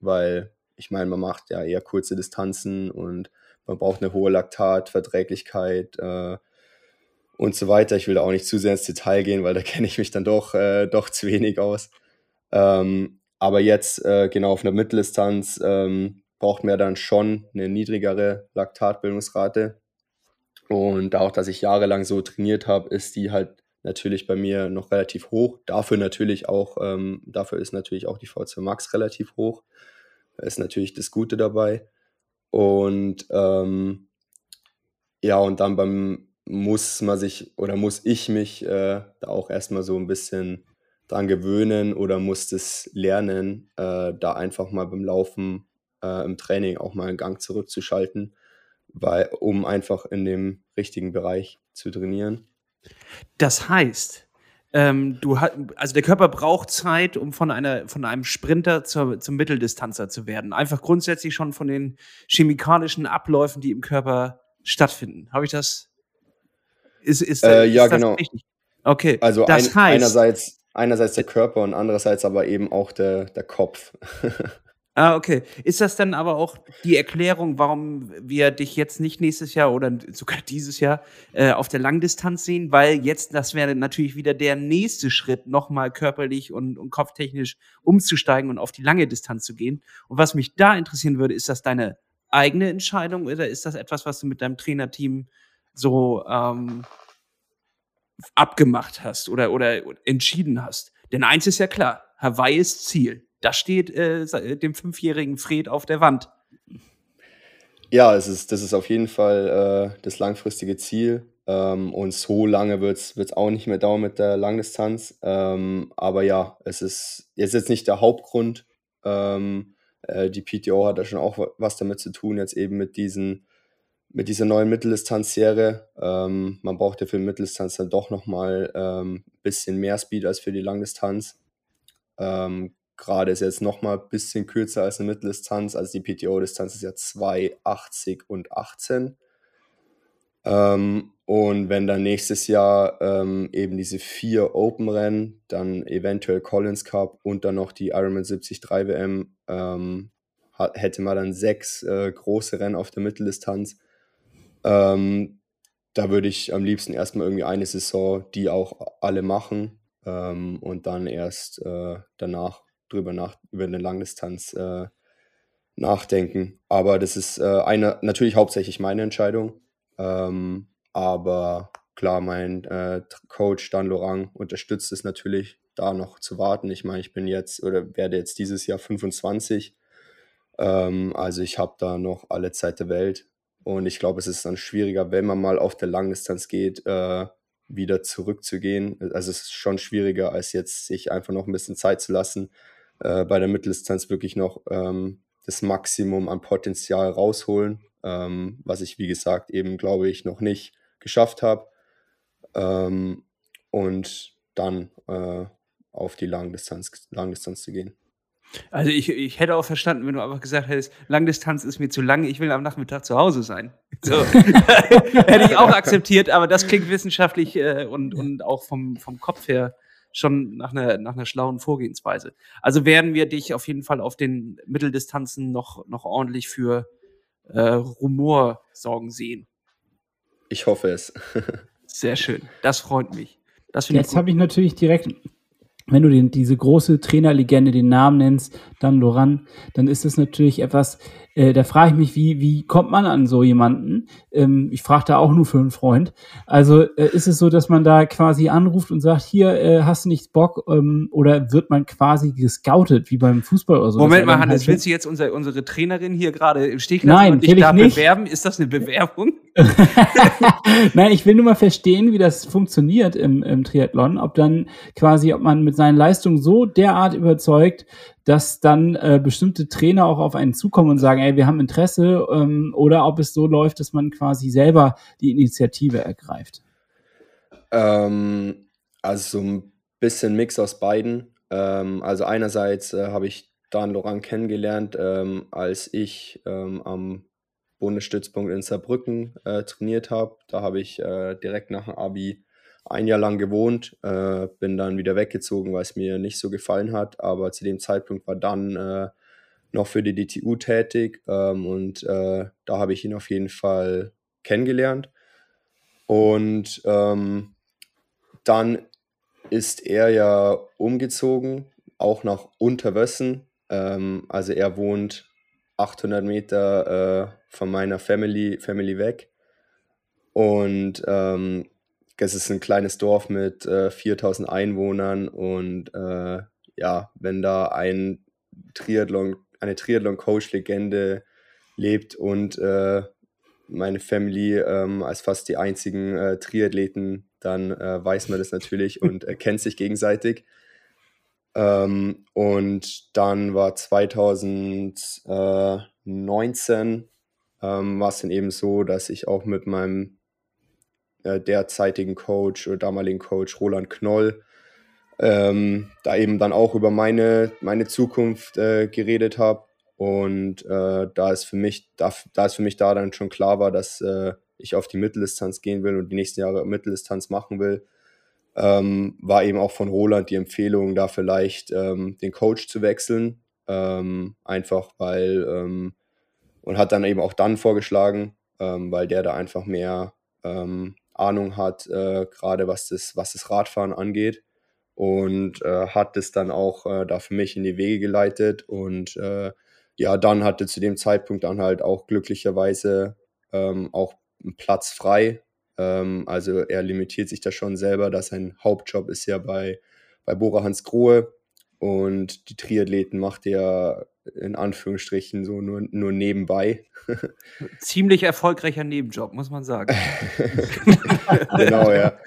weil ich meine, man macht ja eher kurze Distanzen und man braucht eine hohe Laktatverträglichkeit äh, und so weiter. Ich will da auch nicht zu sehr ins Detail gehen, weil da kenne ich mich dann doch, äh, doch zu wenig aus. Ähm, aber jetzt äh, genau auf einer Mitteldistanz ähm, braucht man dann schon eine niedrigere Laktatbildungsrate. Und auch, dass ich jahrelang so trainiert habe, ist die halt natürlich bei mir noch relativ hoch. Dafür natürlich auch, ähm, dafür ist natürlich auch die V2 Max relativ hoch. Ist natürlich das Gute dabei. Und ähm, ja, und dann beim muss man sich oder muss ich mich äh, da auch erstmal so ein bisschen dran gewöhnen oder muss das lernen, äh, da einfach mal beim Laufen äh, im Training auch mal einen Gang zurückzuschalten, weil, um einfach in dem richtigen Bereich zu trainieren. Das heißt, ähm, du hat, also der Körper braucht Zeit, um von einer von einem Sprinter zur, zum Mitteldistanzer zu werden. Einfach grundsätzlich schon von den chemikalischen Abläufen, die im Körper stattfinden. Habe ich das? Ist, ist, äh, ist ja, das genau. Richtig? Okay. Also das ein, heißt, einerseits einerseits der Körper und andererseits aber eben auch der, der Kopf. Ah, okay. Ist das dann aber auch die Erklärung, warum wir dich jetzt nicht nächstes Jahr oder sogar dieses Jahr äh, auf der Langdistanz sehen? Weil jetzt, das wäre natürlich wieder der nächste Schritt, nochmal körperlich und, und kopftechnisch umzusteigen und auf die lange Distanz zu gehen. Und was mich da interessieren würde, ist das deine eigene Entscheidung oder ist das etwas, was du mit deinem Trainerteam so ähm, abgemacht hast oder, oder entschieden hast? Denn eins ist ja klar, Hawaii ist Ziel. Das steht äh, dem fünfjährigen Fred auf der Wand. Ja, es ist, das ist auf jeden Fall äh, das langfristige Ziel. Ähm, und so lange wird es auch nicht mehr dauern mit der Langdistanz. Ähm, aber ja, es ist, ist jetzt nicht der Hauptgrund. Ähm, äh, die PTO hat da schon auch was damit zu tun, jetzt eben mit diesen mit dieser neuen Mitteldistanzserie. Ähm, man braucht ja für die Mitteldistanz dann doch nochmal ein ähm, bisschen mehr Speed als für die Langdistanz. Ähm, Gerade ist jetzt nochmal ein bisschen kürzer als eine Mitteldistanz. Also die PTO-Distanz ist ja 2,80 und 18. Ähm, und wenn dann nächstes Jahr ähm, eben diese vier Open-Rennen, dann eventuell Collins Cup und dann noch die Ironman 73 WM, ähm, hätte man dann sechs äh, große Rennen auf der Mitteldistanz. Ähm, da würde ich am liebsten erstmal irgendwie eine Saison die auch alle machen ähm, und dann erst äh, danach drüber nach, über eine Langdistanz äh, nachdenken. Aber das ist äh, eine, natürlich hauptsächlich meine Entscheidung. Ähm, aber klar, mein äh, Coach Dan Lorang unterstützt es natürlich, da noch zu warten. Ich meine, ich bin jetzt oder werde jetzt dieses Jahr 25. Ähm, also ich habe da noch alle Zeit der Welt. Und ich glaube, es ist dann schwieriger, wenn man mal auf der Langdistanz geht, äh, wieder zurückzugehen. Also es ist schon schwieriger, als jetzt sich einfach noch ein bisschen Zeit zu lassen, äh, bei der Mitteldistanz wirklich noch ähm, das Maximum an Potenzial rausholen, ähm, was ich, wie gesagt, eben, glaube ich, noch nicht geschafft habe. Ähm, und dann äh, auf die Langdistanz, Langdistanz zu gehen. Also ich, ich hätte auch verstanden, wenn du einfach gesagt hättest, Langdistanz ist mir zu lang, ich will am Nachmittag zu Hause sein. So. hätte ich auch akzeptiert, aber das klingt wissenschaftlich äh, und, und auch vom, vom Kopf her schon nach einer, nach einer schlauen Vorgehensweise. Also werden wir dich auf jeden Fall auf den Mitteldistanzen noch, noch ordentlich für äh, Rumor sorgen sehen. Ich hoffe es. Sehr schön. Das freut mich. Das Jetzt habe ich natürlich direkt wenn du den, diese große Trainerlegende den Namen nennst, dann Loran, dann ist es natürlich etwas, äh, da frage ich mich, wie, wie kommt man an so jemanden? Ähm, ich frage da auch nur für einen Freund. Also äh, ist es so, dass man da quasi anruft und sagt, hier äh, hast du nicht Bock ähm, oder wird man quasi gescoutet, wie beim Fußball oder so? Moment mal, Hannes, halt willst du jetzt unsere, unsere Trainerin hier gerade im Stich lassen Nein, und dich da nicht. bewerben? Ist das eine Bewerbung? Nein, ich will nur mal verstehen, wie das funktioniert im, im Triathlon. Ob dann quasi, ob man mit seinen Leistungen so derart überzeugt, dass dann äh, bestimmte Trainer auch auf einen zukommen und sagen, ey, wir haben Interesse, ähm, oder ob es so läuft, dass man quasi selber die Initiative ergreift? Ähm, also so ein bisschen Mix aus beiden. Ähm, also einerseits äh, habe ich Dan Laurent kennengelernt, ähm, als ich ähm, am Bundesstützpunkt in Saarbrücken äh, trainiert habe. Da habe ich äh, direkt nach dem Abi ein Jahr lang gewohnt, äh, bin dann wieder weggezogen, weil es mir nicht so gefallen hat. Aber zu dem Zeitpunkt war dann äh, noch für die DTU tätig ähm, und äh, da habe ich ihn auf jeden Fall kennengelernt. Und ähm, dann ist er ja umgezogen, auch nach Unterwössen. Ähm, also er wohnt 800 Meter äh, von meiner Family, Family weg. Und ähm, es ist ein kleines Dorf mit äh, 4000 Einwohnern und äh, ja, wenn da ein Triathlon, eine Triathlon-Coach-Legende lebt und äh, meine Family ähm, als fast die einzigen äh, Triathleten, dann äh, weiß man das natürlich und kennt sich gegenseitig. Ähm, und dann war 2019 ähm, war es dann eben so, dass ich auch mit meinem äh, derzeitigen Coach oder damaligen Coach Roland Knoll ähm, da eben dann auch über meine, meine Zukunft äh, geredet habe. Und äh, da ist für mich, da, da ist für mich da dann schon klar war, dass äh, ich auf die Mitteldistanz gehen will und die nächsten Jahre Mitteldistanz machen will, ähm, war eben auch von Roland die Empfehlung, da vielleicht ähm, den Coach zu wechseln. Ähm, einfach weil, ähm, und hat dann eben auch dann vorgeschlagen, ähm, weil der da einfach mehr ähm, Ahnung hat, äh, gerade was das, was das Radfahren angeht. Und äh, hat es dann auch äh, da für mich in die Wege geleitet. Und äh, ja, dann hatte zu dem Zeitpunkt dann halt auch glücklicherweise ähm, auch einen Platz frei. Ähm, also er limitiert sich da schon selber, dass sein Hauptjob ist ja bei, bei Bora Hans Grohe. Und die Triathleten macht er in Anführungsstrichen so nur, nur nebenbei. Ziemlich erfolgreicher Nebenjob, muss man sagen. genau, ja.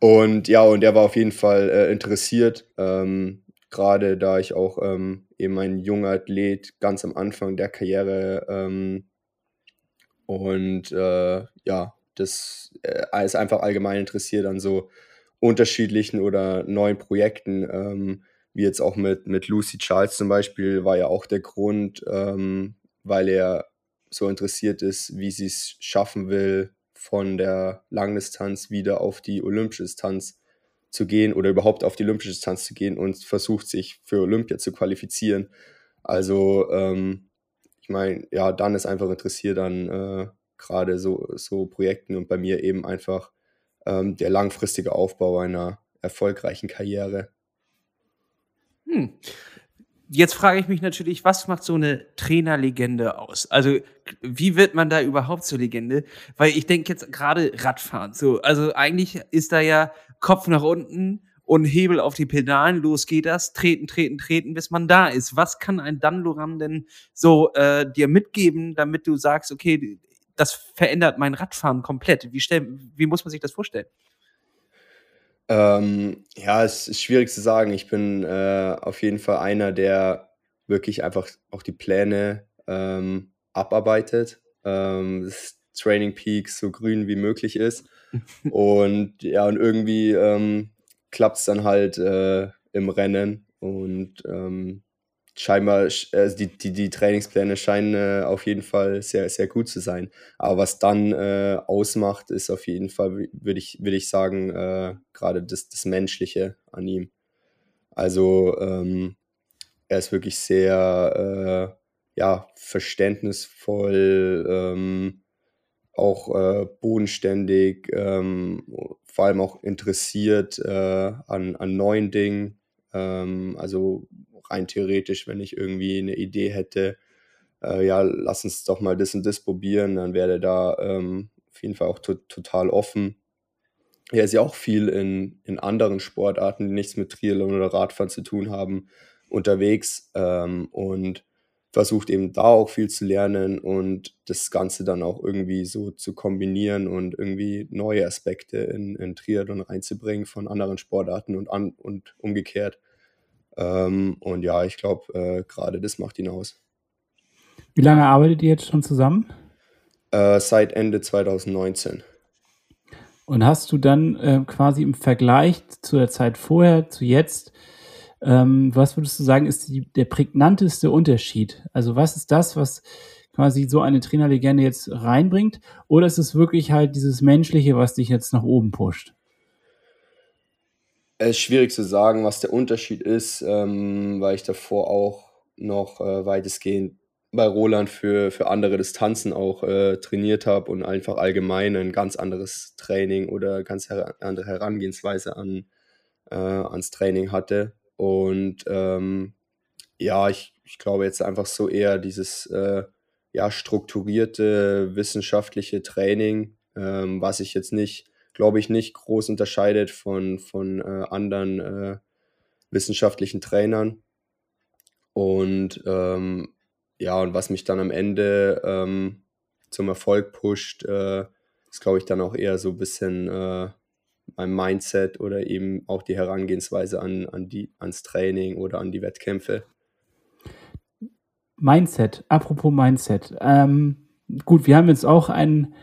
Und ja, und er war auf jeden Fall äh, interessiert, ähm, gerade da ich auch ähm, eben ein junger Athlet ganz am Anfang der Karriere ähm, und äh, ja, das äh, ist einfach allgemein interessiert an so unterschiedlichen oder neuen Projekten. Wie jetzt auch mit, mit Lucy Charles zum Beispiel, war ja auch der Grund, ähm, weil er so interessiert ist, wie sie es schaffen will, von der Langdistanz wieder auf die olympische Distanz zu gehen oder überhaupt auf die olympische Distanz zu gehen und versucht sich für Olympia zu qualifizieren. Also ähm, ich meine, ja, dann ist einfach interessiert an äh, gerade so, so Projekten und bei mir eben einfach ähm, der langfristige Aufbau einer erfolgreichen Karriere. Hm. jetzt frage ich mich natürlich, was macht so eine Trainerlegende aus? Also, wie wird man da überhaupt zur Legende? Weil ich denke jetzt gerade Radfahren. So, also eigentlich ist da ja Kopf nach unten und Hebel auf die Pedalen, los geht das, treten, treten, treten, bis man da ist. Was kann ein Danloran denn so äh, dir mitgeben, damit du sagst, okay, das verändert mein Radfahren komplett? Wie, stell, wie muss man sich das vorstellen? Ähm, ja, es ist schwierig zu sagen. Ich bin äh, auf jeden Fall einer, der wirklich einfach auch die Pläne ähm, abarbeitet. Ähm, das Training Peak so grün wie möglich ist. und ja, und irgendwie ähm, klappt es dann halt äh, im Rennen. Und ähm, scheinbar, also die, die, die Trainingspläne scheinen äh, auf jeden Fall sehr, sehr gut zu sein. Aber was dann äh, ausmacht, ist auf jeden Fall, würde ich, würd ich sagen, äh, gerade das, das Menschliche an ihm. Also ähm, er ist wirklich sehr äh, ja, verständnisvoll, ähm, auch äh, bodenständig, ähm, vor allem auch interessiert an, an neuen Dingen. Ähm, also rein theoretisch, wenn ich irgendwie eine Idee hätte, äh, ja, lass uns doch mal das und das probieren, dann wäre der da ähm, auf jeden Fall auch to total offen. Er ist ja auch viel in, in anderen Sportarten, die nichts mit Triathlon oder Radfahren zu tun haben, unterwegs ähm, und versucht eben da auch viel zu lernen und das Ganze dann auch irgendwie so zu kombinieren und irgendwie neue Aspekte in, in Triathlon reinzubringen von anderen Sportarten und, an, und umgekehrt. Ähm, und ja, ich glaube, äh, gerade das macht ihn aus. Wie lange arbeitet ihr jetzt schon zusammen? Äh, seit Ende 2019. Und hast du dann äh, quasi im Vergleich zu der Zeit vorher, zu jetzt, ähm, was würdest du sagen, ist die, der prägnanteste Unterschied? Also was ist das, was quasi so eine Trainerlegende jetzt reinbringt? Oder ist es wirklich halt dieses Menschliche, was dich jetzt nach oben pusht? Es ist schwierig zu sagen, was der Unterschied ist, ähm, weil ich davor auch noch äh, weitestgehend bei Roland für, für andere Distanzen auch äh, trainiert habe und einfach allgemein ein ganz anderes Training oder ganz her andere Herangehensweise an, äh, ans Training hatte. Und ähm, ja, ich, ich glaube jetzt einfach so eher dieses äh, ja, strukturierte wissenschaftliche Training, ähm, was ich jetzt nicht glaube ich, nicht groß unterscheidet von, von äh, anderen äh, wissenschaftlichen Trainern. Und ähm, ja, und was mich dann am Ende ähm, zum Erfolg pusht, äh, ist, glaube ich, dann auch eher so ein bisschen äh, mein Mindset oder eben auch die Herangehensweise an, an die, ans Training oder an die Wettkämpfe. Mindset, apropos Mindset. Ähm, gut, wir haben jetzt auch einen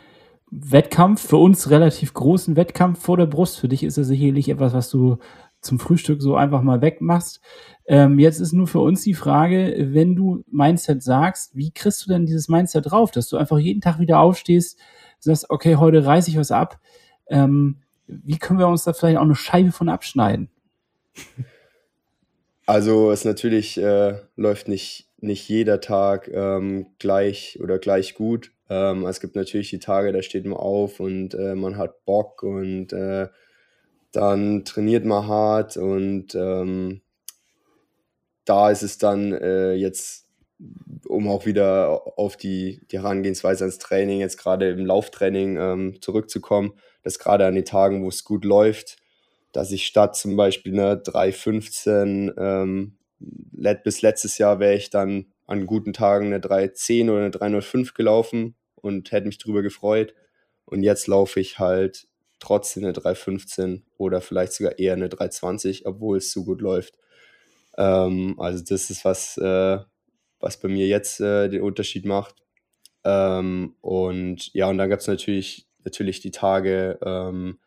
Wettkampf, für uns relativ großen Wettkampf vor der Brust. Für dich ist er sicherlich etwas, was du zum Frühstück so einfach mal wegmachst. Ähm, jetzt ist nur für uns die Frage, wenn du Mindset sagst, wie kriegst du denn dieses Mindset drauf, dass du einfach jeden Tag wieder aufstehst, sagst, okay, heute reiße ich was ab. Ähm, wie können wir uns da vielleicht auch eine Scheibe von abschneiden? Also es natürlich äh, läuft nicht, nicht jeder Tag ähm, gleich oder gleich gut. Ähm, es gibt natürlich die Tage, da steht man auf und äh, man hat Bock und äh, dann trainiert man hart und ähm, da ist es dann äh, jetzt, um auch wieder auf die, die Herangehensweise ans Training, jetzt gerade im Lauftraining ähm, zurückzukommen, dass gerade an den Tagen, wo es gut läuft, dass ich statt zum Beispiel eine 3,15 ähm, bis letztes Jahr wäre ich dann an guten Tagen eine 3,10 oder eine 3,05 gelaufen und hätte mich drüber gefreut. Und jetzt laufe ich halt trotzdem eine 315 oder vielleicht sogar eher eine 320, obwohl es so gut läuft. Ähm, also das ist was, äh, was bei mir jetzt äh, den Unterschied macht. Ähm, und ja, und dann gab es natürlich, natürlich die Tage, ähm,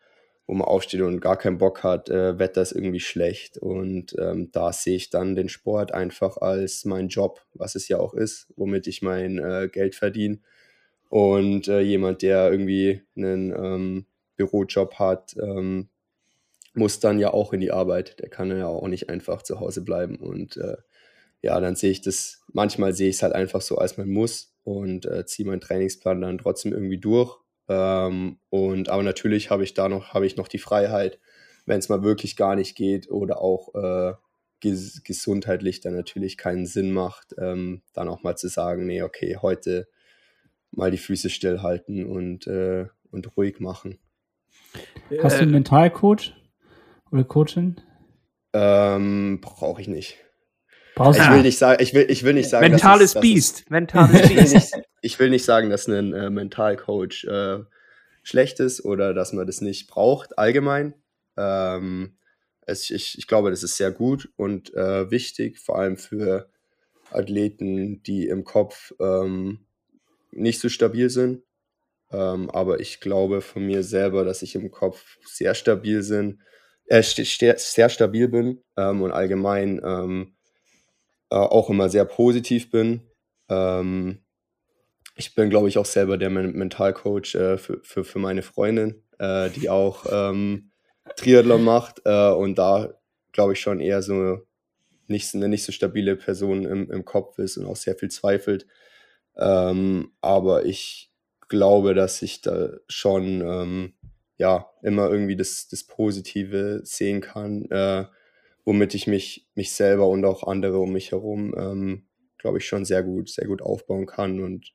wo man aufsteht und gar keinen Bock hat, äh, Wetter ist irgendwie schlecht. Und ähm, da sehe ich dann den Sport einfach als mein Job, was es ja auch ist, womit ich mein äh, Geld verdiene. Und äh, jemand, der irgendwie einen ähm, Bürojob hat, ähm, muss dann ja auch in die Arbeit. Der kann ja auch nicht einfach zu Hause bleiben. Und äh, ja, dann sehe ich das, manchmal sehe ich es halt einfach so als man muss und äh, ziehe meinen Trainingsplan dann trotzdem irgendwie durch. Ähm, und aber natürlich habe ich da noch, habe ich noch die Freiheit, wenn es mal wirklich gar nicht geht oder auch äh, ges gesundheitlich dann natürlich keinen Sinn macht, ähm, dann auch mal zu sagen, nee, okay, heute mal die Füße stillhalten und, äh, und ruhig machen. Hast du einen äh, Mentalcoach oder Coachin? Ähm, Brauche ich nicht. Brauchst ich will nicht sagen, ich will, ich will nicht sagen, mentales dass Biest, ist, mentales Biest. Ich, ich will nicht sagen, dass ein äh, Mentalcoach äh, schlecht ist oder dass man das nicht braucht allgemein. Ähm, es, ich, ich glaube, das ist sehr gut und äh, wichtig, vor allem für Athleten, die im Kopf ähm, nicht so stabil sind. Ähm, aber ich glaube von mir selber, dass ich im Kopf sehr stabil bin, äh, sehr stabil bin ähm, und allgemein ähm, äh, auch immer sehr positiv bin. Ähm, ich bin, glaube ich, auch selber der Mentalcoach äh, für, für, für meine Freundin, äh, die auch ähm, Triathlon macht äh, und da, glaube ich, schon eher so nicht, eine nicht so stabile Person im, im Kopf ist und auch sehr viel zweifelt. Ähm, aber ich glaube, dass ich da schon ähm, ja immer irgendwie das, das Positive sehen kann, äh, womit ich mich, mich selber und auch andere um mich herum, ähm, glaube ich, schon sehr gut, sehr gut aufbauen kann. Und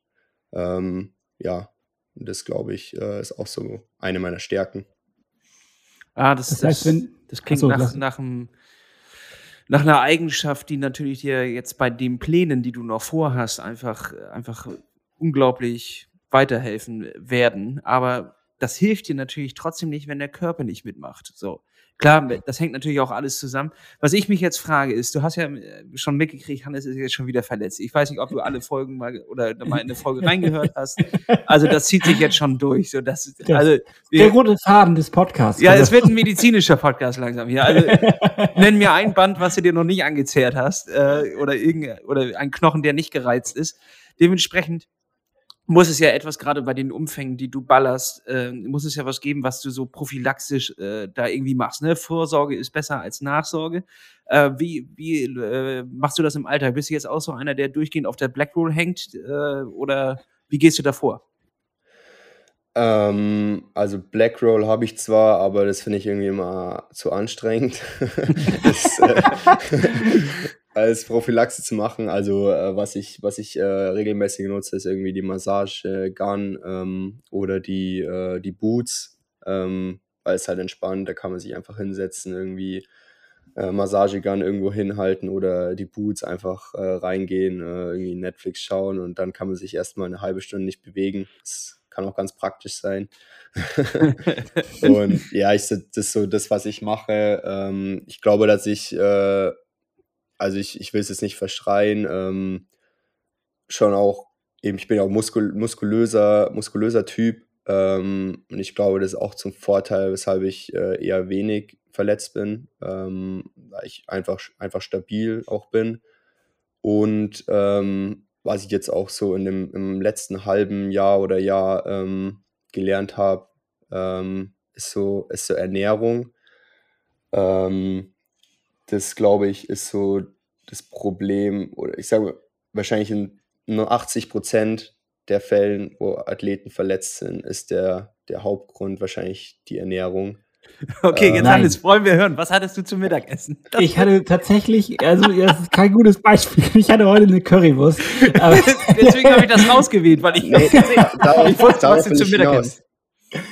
ähm, ja, das glaube ich, äh, ist auch so eine meiner Stärken. Ah, das, das, heißt, wenn, das klingt so, nach, nach, einem, nach einer Eigenschaft, die natürlich dir jetzt bei den Plänen, die du noch vorhast, einfach, einfach unglaublich weiterhelfen werden. Aber das hilft dir natürlich trotzdem nicht, wenn der Körper nicht mitmacht. So. Klar, das hängt natürlich auch alles zusammen. Was ich mich jetzt frage, ist, du hast ja äh, schon mitgekriegt, Hannes ist jetzt schon wieder verletzt. Ich weiß nicht, ob du alle Folgen mal oder mal in eine Folge reingehört hast. Also das zieht sich jetzt schon durch. So, das, also, wir, der rote Faden des Podcasts. Ja, es wird ein medizinischer Podcast langsam hier. Also nenn mir ein Band, was du dir noch nicht angezehrt hast äh, oder, irgend, oder ein Knochen, der nicht gereizt ist. Dementsprechend muss es ja etwas, gerade bei den Umfängen, die du ballerst, äh, muss es ja was geben, was du so prophylaxisch äh, da irgendwie machst. Ne? Vorsorge ist besser als Nachsorge. Äh, wie wie äh, machst du das im Alltag? Bist du jetzt auch so einer, der durchgehend auf der Black Roll hängt? Äh, oder wie gehst du davor? Ähm, also Black Roll habe ich zwar, aber das finde ich irgendwie immer zu anstrengend. das, äh, als Prophylaxe zu machen. Also äh, was ich, was ich äh, regelmäßig nutze, ist irgendwie die Massage Gun ähm, oder die, äh, die Boots, ähm, weil es halt entspannt, da kann man sich einfach hinsetzen, irgendwie äh, Massagegun irgendwo hinhalten oder die Boots einfach äh, reingehen, äh, irgendwie Netflix schauen und dann kann man sich erstmal eine halbe Stunde nicht bewegen. Das kann auch ganz praktisch sein. und ja, ich, das ist so das, was ich mache. Ähm, ich glaube, dass ich äh, also ich, ich will es jetzt nicht verschreien, ähm, schon auch, eben, ich bin auch muskul muskulöser, muskulöser Typ ähm, und ich glaube, das ist auch zum Vorteil, weshalb ich äh, eher wenig verletzt bin, ähm, weil ich einfach, einfach stabil auch bin. Und ähm, was ich jetzt auch so in dem im letzten halben Jahr oder Jahr ähm, gelernt habe, ähm, ist, so, ist so Ernährung. Ähm, das glaube ich, ist so das Problem, oder ich sage wahrscheinlich in nur 80 Prozent der Fällen, wo Athleten verletzt sind, ist der, der Hauptgrund wahrscheinlich die Ernährung. Okay, jetzt, äh, jetzt wollen wir hören. Was hattest du zum Mittagessen? Das ich hatte tatsächlich, also das ist kein gutes Beispiel. Ich hatte heute eine Currywurst. Deswegen habe ich das rausgewählt, weil ich, nee, darauf, ich wusste, was du zum Mittagessen.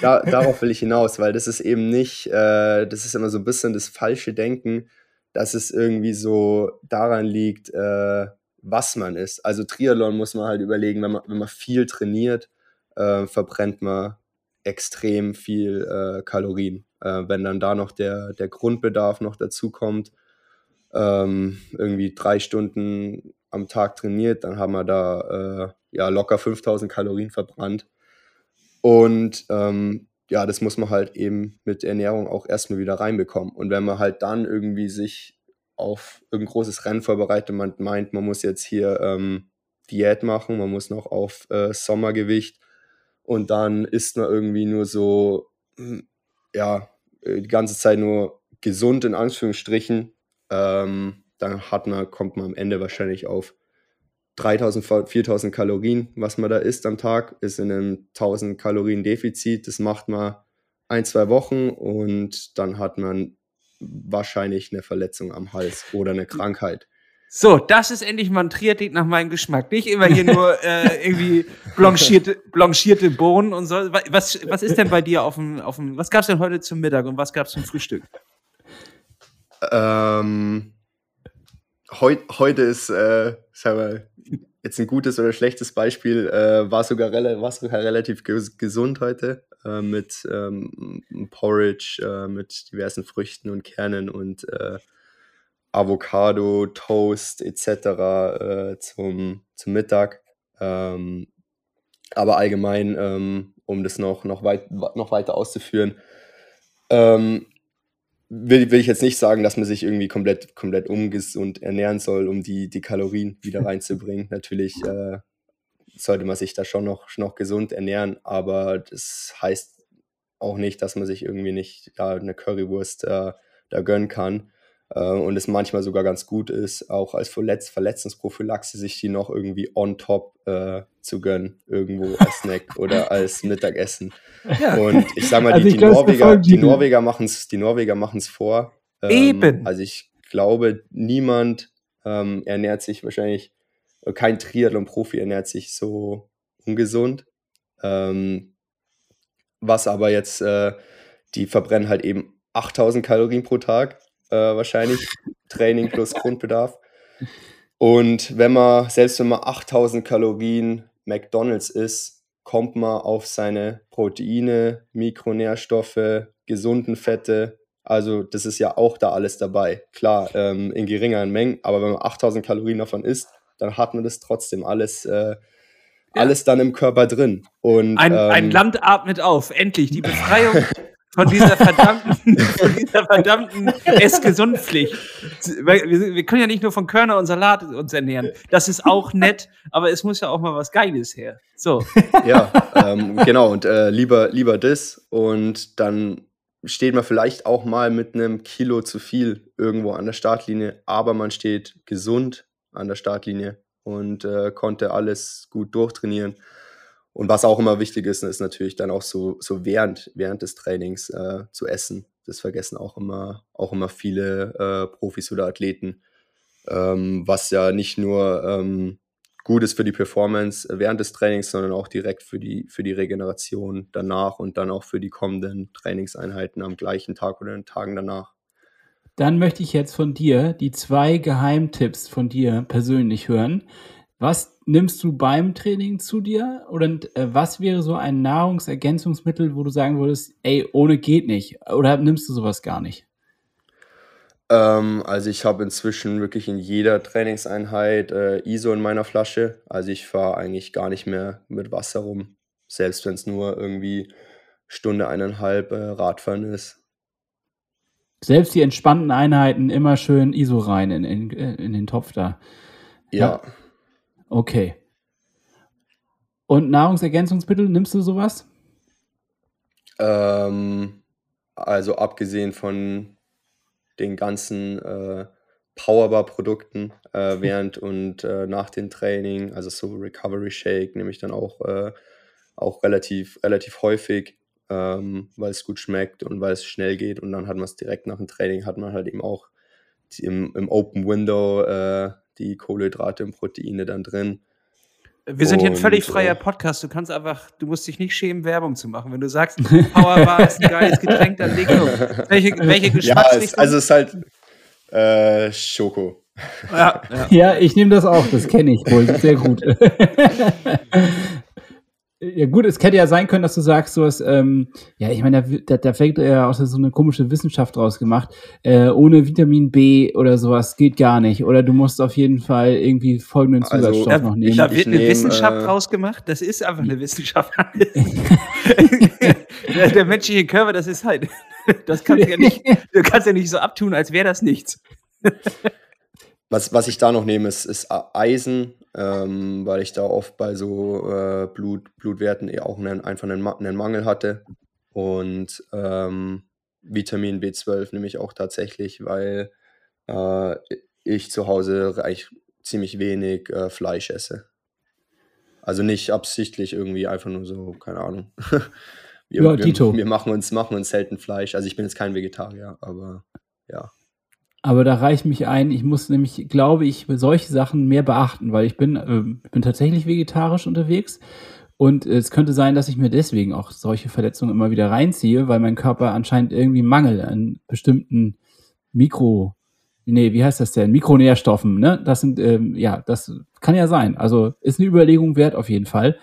Da, darauf will ich hinaus, weil das ist eben nicht, äh, das ist immer so ein bisschen das falsche Denken, dass es irgendwie so daran liegt, äh, was man ist. Also Triathlon muss man halt überlegen, wenn man, wenn man viel trainiert, äh, verbrennt man extrem viel äh, Kalorien. Äh, wenn dann da noch der, der Grundbedarf noch dazu kommt, ähm, irgendwie drei Stunden am Tag trainiert, dann haben wir da äh, ja locker 5000 Kalorien verbrannt. Und ähm, ja, das muss man halt eben mit Ernährung auch erstmal wieder reinbekommen. Und wenn man halt dann irgendwie sich auf ein großes Rennen vorbereitet, man meint, man muss jetzt hier ähm, Diät machen, man muss noch auf äh, Sommergewicht und dann isst man irgendwie nur so, hm, ja, äh, die ganze Zeit nur gesund in Anführungsstrichen, ähm, dann hat man, kommt man am Ende wahrscheinlich auf 3000, 4000 Kalorien, was man da isst am Tag, ist in einem 1000 Kalorien Defizit. Das macht man ein, zwei Wochen und dann hat man wahrscheinlich eine Verletzung am Hals oder eine Krankheit. So, das ist endlich mal ein Triathlet nach meinem Geschmack. Nicht immer hier nur äh, irgendwie blanchierte, blanchierte Bohnen und so. Was, was ist denn bei dir auf dem, auf dem, was gab's denn heute zum Mittag und was gab's zum Frühstück? Ähm, heu, heute ist, äh, sagen wir, jetzt ein gutes oder schlechtes Beispiel, äh, war, sogar war sogar relativ gesund heute äh, mit ähm, Porridge, äh, mit diversen Früchten und Kernen und äh, Avocado, Toast etc. Äh, zum, zum Mittag. Ähm, aber allgemein, ähm, um das noch, noch, weit, noch weiter auszuführen, ähm, will, will ich jetzt nicht sagen, dass man sich irgendwie komplett, komplett ungesund ernähren soll, um die, die Kalorien wieder reinzubringen. Natürlich äh, sollte man sich da schon noch, noch gesund ernähren, aber das heißt auch nicht, dass man sich irgendwie nicht ja, eine Currywurst äh, da gönnen kann. Äh, und es manchmal sogar ganz gut ist, auch als Verletz Verletzungsprophylaxe sich die noch irgendwie on top äh, zu gönnen, irgendwo als Snack oder als Mittagessen. Ja. Und ich sag mal, also die, die Norweger, die Norweger machen es, die Norweger machen es vor. Ähm, Eben. Also ich glaube, niemand ähm, ernährt sich wahrscheinlich, äh, kein Triathlon-Profi ernährt sich so ungesund. Ähm, was aber jetzt, äh, die verbrennen halt eben 8000 Kalorien pro Tag äh, wahrscheinlich. Training plus Grundbedarf. Und wenn man, selbst wenn man 8000 Kalorien McDonalds isst, kommt man auf seine Proteine, Mikronährstoffe, gesunden Fette. Also das ist ja auch da alles dabei. Klar, ähm, in geringeren Mengen, aber wenn man 8000 Kalorien davon isst, dann hat man das trotzdem alles, äh, alles dann im Körper drin. Und, ein, ähm, ein Land atmet auf, endlich die Befreiung von dieser verdammten, von dieser verdammten Essgesundpflicht. Wir, wir, können ja nicht nur von Körner und Salat uns ernähren. Das ist auch nett, aber es muss ja auch mal was Geiles her. So. Ja, ähm, genau. Und äh, lieber, lieber das. Und dann steht man vielleicht auch mal mit einem Kilo zu viel irgendwo an der Startlinie, aber man steht gesund an der Startlinie und äh, konnte alles gut durchtrainieren. Und was auch immer wichtig ist, ist natürlich dann auch so, so während, während des Trainings äh, zu essen. Das vergessen auch immer, auch immer viele äh, Profis oder Athleten, ähm, was ja nicht nur ähm, gut ist für die Performance während des Trainings, sondern auch direkt für die, für die Regeneration danach und dann auch für die kommenden Trainingseinheiten am gleichen Tag oder den Tagen danach. Dann möchte ich jetzt von dir die zwei Geheimtipps von dir persönlich hören, was nimmst du beim Training zu dir? Oder äh, was wäre so ein Nahrungsergänzungsmittel, wo du sagen würdest, ey, ohne geht nicht? Oder nimmst du sowas gar nicht? Ähm, also ich habe inzwischen wirklich in jeder Trainingseinheit äh, ISO in meiner Flasche. Also ich fahre eigentlich gar nicht mehr mit Wasser rum. Selbst wenn es nur irgendwie Stunde, eineinhalb äh, Radfahren ist. Selbst die entspannten Einheiten immer schön ISO rein in, in, in den Topf da. ja. ja. Okay. Und Nahrungsergänzungsmittel, nimmst du sowas? Ähm, also abgesehen von den ganzen äh, Powerbar-Produkten äh, während und äh, nach dem Training, also so Recovery Shake nehme ich dann auch, äh, auch relativ, relativ häufig, ähm, weil es gut schmeckt und weil es schnell geht und dann hat man es direkt nach dem Training, hat man halt eben auch im, im Open Window äh, die Kohlenhydrate und Proteine dann drin. Wir sind hier ein völlig freier äh, Podcast. Du kannst einfach, du musst dich nicht schämen, Werbung zu machen. Wenn du sagst, Powerbar ist ein geiles Getränk, dann leg los. Welche, welche Geschmacksrichtung? Ja, es, also es ist halt äh, Schoko. Ja, ja. ja ich nehme das auch. Das kenne ich wohl sehr gut. Ja gut, es hätte ja sein können, dass du sagst, so was, ähm, ja, ich meine, da, da, da fängt ja auch so eine komische Wissenschaft draus gemacht. Äh, ohne Vitamin B oder sowas geht gar nicht. Oder du musst auf jeden Fall irgendwie folgenden also, Zusatzstoff also, noch nehmen. Da wird eine nehm, Wissenschaft äh, draus gemacht. Das ist einfach eine Wissenschaft. der, der, menschliche Körper, das ist halt, das kannst du ja nicht, du kannst ja nicht so abtun, als wäre das nichts. Was, was ich da noch nehme, ist, ist Eisen, ähm, weil ich da oft bei so äh, Blut, Blutwerten eher auch einen, einfach einen, einen Mangel hatte. Und ähm, Vitamin B12 nehme ich auch tatsächlich, weil äh, ich zu Hause eigentlich ziemlich wenig äh, Fleisch esse. Also nicht absichtlich irgendwie, einfach nur so, keine Ahnung. wir, ja, wir, wir, machen, uns, machen uns selten Fleisch. Also ich bin jetzt kein Vegetarier, aber ja. Aber da reicht mich ein, ich muss nämlich, glaube ich, solche Sachen mehr beachten, weil ich bin, äh, bin tatsächlich vegetarisch unterwegs und es könnte sein, dass ich mir deswegen auch solche Verletzungen immer wieder reinziehe, weil mein Körper anscheinend irgendwie Mangel an bestimmten Mikro, nee, wie heißt das denn? Mikronährstoffen, ne? Das sind, ähm, ja, das kann ja sein. Also ist eine Überlegung wert auf jeden Fall.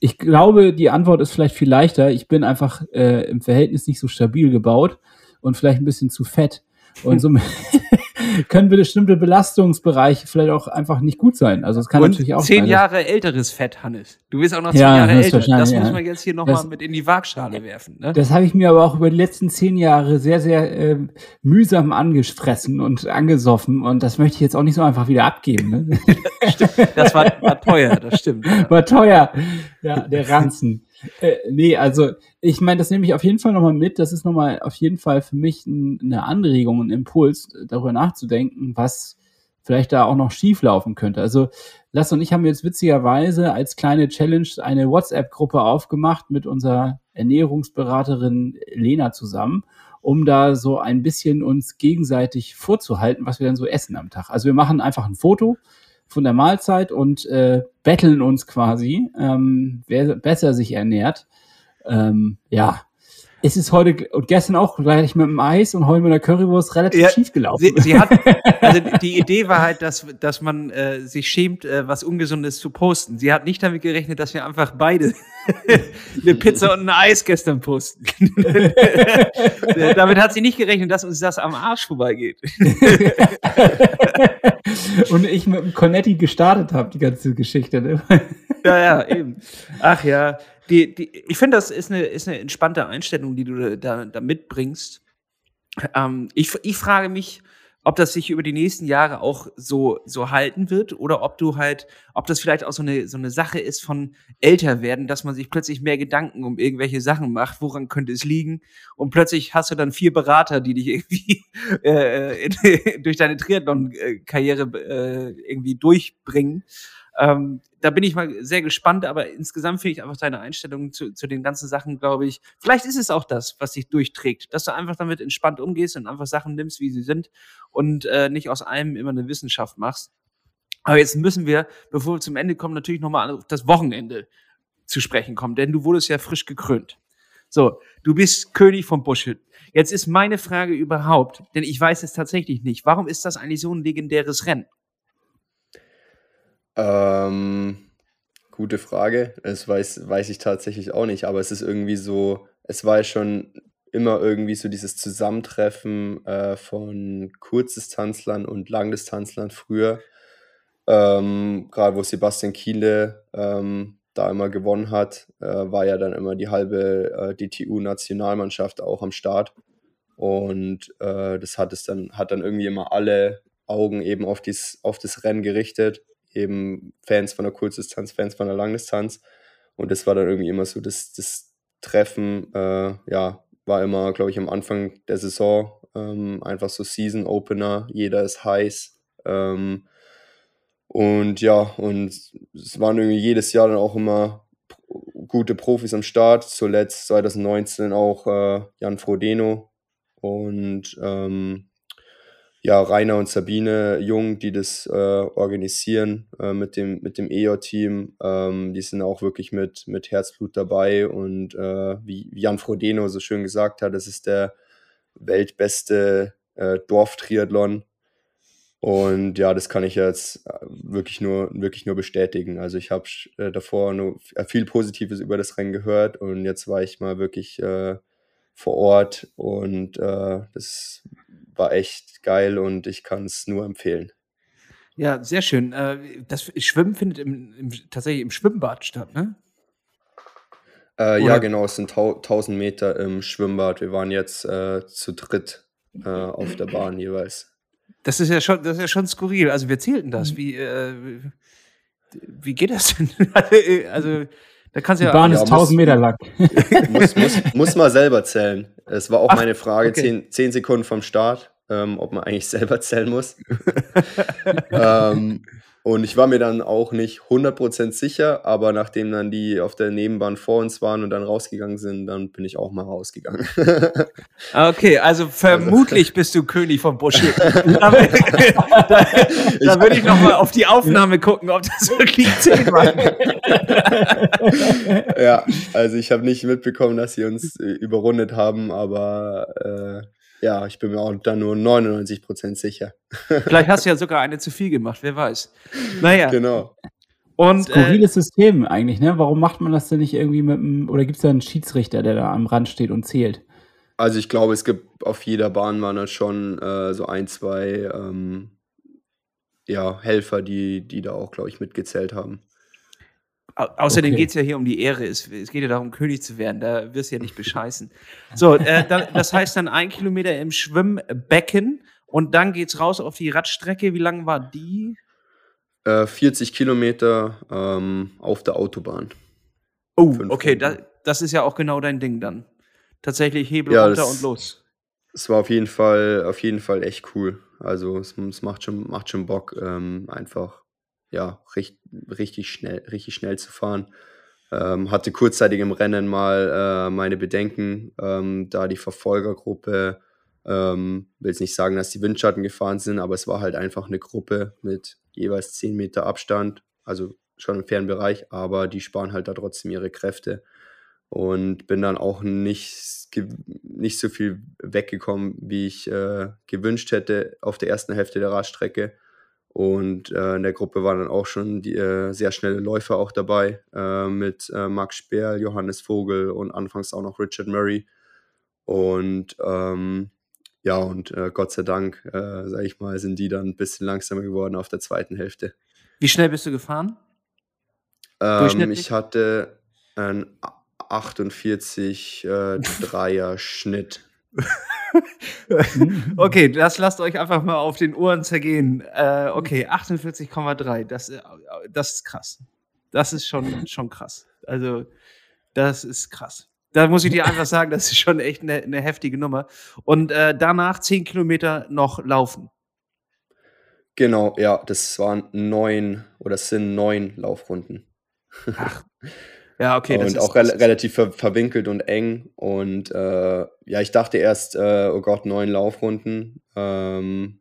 Ich glaube, die Antwort ist vielleicht viel leichter. Ich bin einfach äh, im Verhältnis nicht so stabil gebaut und vielleicht ein bisschen zu fett. Und somit können bestimmte Belastungsbereiche vielleicht auch einfach nicht gut sein. Also es kann und natürlich auch zehn sein, Jahre älteres Fett, Hannes. Du bist auch noch zehn ja, Jahre älter. Das muss man jetzt hier nochmal mit in die Waagschale werfen. Ne? Das habe ich mir aber auch über die letzten zehn Jahre sehr, sehr äh, mühsam angefressen und angesoffen. Und das möchte ich jetzt auch nicht so einfach wieder abgeben. Ne? Das war, war teuer, das stimmt. Ja. War teuer. Ja, der Ranzen. Äh, nee, also ich meine, das nehme ich auf jeden Fall nochmal mit. Das ist nochmal auf jeden Fall für mich ein, eine Anregung, ein Impuls, darüber nachzudenken, was vielleicht da auch noch schief laufen könnte. Also Lass und ich haben jetzt witzigerweise als kleine Challenge eine WhatsApp-Gruppe aufgemacht mit unserer Ernährungsberaterin Lena zusammen, um da so ein bisschen uns gegenseitig vorzuhalten, was wir dann so essen am Tag. Also wir machen einfach ein Foto von der Mahlzeit und äh, betteln uns quasi, ähm, wer besser sich ernährt. Ähm, ja, es ist heute und gestern auch gleich mit dem Eis und heute mit der Currywurst relativ ja, schief gelaufen. Sie, sie, hat, also die Idee war halt, dass, dass man äh, sich schämt, äh, was Ungesundes zu posten. Sie hat nicht damit gerechnet, dass wir einfach beide eine Pizza und ein Eis gestern posten. damit hat sie nicht gerechnet, dass uns das am Arsch vorbeigeht. und ich mit dem Cornetti gestartet habe, die ganze Geschichte. Ne? ja, ja, eben. Ach ja die, die, ich finde, das ist eine, ist eine entspannte Einstellung, die du da, da mitbringst. Ähm, ich, ich frage mich, ob das sich über die nächsten Jahre auch so, so halten wird oder ob du halt, ob das vielleicht auch so eine, so eine Sache ist von älter werden, dass man sich plötzlich mehr Gedanken um irgendwelche Sachen macht, woran könnte es liegen und plötzlich hast du dann vier Berater, die dich irgendwie äh, in, durch deine Triathlon-Karriere äh, irgendwie durchbringen. Ähm, da bin ich mal sehr gespannt, aber insgesamt finde ich einfach deine Einstellung zu, zu den ganzen Sachen, glaube ich, vielleicht ist es auch das, was dich durchträgt, dass du einfach damit entspannt umgehst und einfach Sachen nimmst, wie sie sind und äh, nicht aus allem immer eine Wissenschaft machst. Aber jetzt müssen wir, bevor wir zum Ende kommen, natürlich nochmal auf das Wochenende zu sprechen kommen, denn du wurdest ja frisch gekrönt. So, du bist König vom Bullshit. Jetzt ist meine Frage überhaupt, denn ich weiß es tatsächlich nicht, warum ist das eigentlich so ein legendäres Rennen? Ähm, gute Frage. Das weiß, weiß ich tatsächlich auch nicht, aber es ist irgendwie so, es war schon immer irgendwie so dieses Zusammentreffen äh, von Kurzdistanzlern und Langdistanzlern früher. Ähm, Gerade wo Sebastian Kiele ähm, da immer gewonnen hat, äh, war ja dann immer die halbe äh, DTU-Nationalmannschaft auch am Start. Und äh, das hat es dann, hat dann irgendwie immer alle Augen eben auf, dies, auf das Rennen gerichtet eben Fans von der Kurzdistanz, Fans von der Langdistanz. Und das war dann irgendwie immer so das, das Treffen, äh, ja, war immer, glaube ich, am Anfang der Saison ähm, einfach so Season Opener, jeder ist heiß. Ähm, und ja, und es waren irgendwie jedes Jahr dann auch immer gute Profis am Start. Zuletzt 2019 auch äh, Jan Frodeno und ähm, ja, Rainer und Sabine Jung, die das äh, organisieren äh, mit dem, mit dem EO-Team. Ähm, die sind auch wirklich mit, mit Herzblut dabei und äh, wie Jan Frodeno so schön gesagt hat, das ist der weltbeste äh, Dorftriathlon. Und ja, das kann ich jetzt äh, wirklich nur, wirklich nur bestätigen. Also ich habe äh, davor nur viel Positives über das Rennen gehört und jetzt war ich mal wirklich vor Ort und äh, das war echt geil und ich kann es nur empfehlen. Ja, sehr schön. Äh, das Schwimmen findet im, im, tatsächlich im Schwimmbad statt, ne? Äh, ja, genau, es sind 1000 Meter im Schwimmbad. Wir waren jetzt äh, zu dritt äh, auf der Bahn jeweils. Das ist ja schon, das ist ja schon skurril. Also wir zählten das. Mhm. Wie, äh, wie geht das denn? also da kannst Die ja, Bahn ist 1000 Meter lang. muss, muss, muss mal selber zählen. Es war auch Ach, meine Frage, okay. zehn, zehn, Sekunden vom Start, ähm, ob man eigentlich selber zählen muss. ähm, Und ich war mir dann auch nicht 100% sicher, aber nachdem dann die auf der Nebenbahn vor uns waren und dann rausgegangen sind, dann bin ich auch mal rausgegangen. okay, also vermutlich bist du König von Buschel. da, da, da würde ich nochmal auf die Aufnahme gucken, ob das wirklich 10 war. ja, also ich habe nicht mitbekommen, dass sie uns äh, überrundet haben, aber äh, ja, ich bin mir auch dann nur 99% sicher. Vielleicht hast du ja sogar eine zu viel gemacht, wer weiß. Naja. Genau. Und, Skurriles äh, System eigentlich, ne? Warum macht man das denn nicht irgendwie mit einem, oder gibt es da einen Schiedsrichter, der da am Rand steht und zählt? Also ich glaube, es gibt auf jeder Bahn waren dann schon äh, so ein, zwei ähm, ja, Helfer, die, die da auch, glaube ich, mitgezählt haben. Außerdem okay. geht es ja hier um die Ehre. Es, es, geht ja darum, König zu werden. Da wirst du ja nicht bescheißen. So, äh, da, das heißt dann ein Kilometer im Schwimmbecken und dann geht's raus auf die Radstrecke. Wie lang war die? Äh, 40 Kilometer ähm, auf der Autobahn. Oh, okay, da, das ist ja auch genau dein Ding dann. Tatsächlich Hebel ja, runter und los. Es war auf jeden Fall, auf jeden Fall echt cool. Also es, es macht schon, macht schon Bock, ähm, einfach ja, richtig, richtig, schnell, richtig schnell zu fahren. Ähm, hatte kurzzeitig im Rennen mal äh, meine Bedenken, ähm, da die Verfolgergruppe, ähm, will jetzt nicht sagen, dass die Windschatten gefahren sind, aber es war halt einfach eine Gruppe mit jeweils 10 Meter Abstand, also schon im fairen Bereich, aber die sparen halt da trotzdem ihre Kräfte und bin dann auch nicht, nicht so viel weggekommen, wie ich äh, gewünscht hätte auf der ersten Hälfte der Radstrecke. Und äh, in der Gruppe waren dann auch schon die, äh, sehr schnelle Läufer auch dabei, äh, mit äh, Max Sperl, Johannes Vogel und anfangs auch noch Richard Murray. Und ähm, ja, und äh, Gott sei Dank, äh, sage ich mal, sind die dann ein bisschen langsamer geworden auf der zweiten Hälfte. Wie schnell bist du gefahren? Ähm, ich hatte einen 48 äh, Dreier Schnitt. okay, das lasst euch einfach mal auf den Ohren zergehen. Äh, okay, 48,3. Das, äh, das ist krass. Das ist schon, schon krass. Also, das ist krass. Da muss ich dir einfach sagen, das ist schon echt eine, eine heftige Nummer. Und äh, danach 10 Kilometer noch laufen. Genau, ja, das waren neun oder es sind neun Laufrunden. Ach, ja, okay. und auch re relativ ver verwinkelt und eng. Und äh, ja, ich dachte erst, äh, oh Gott, neun Laufrunden. Ähm,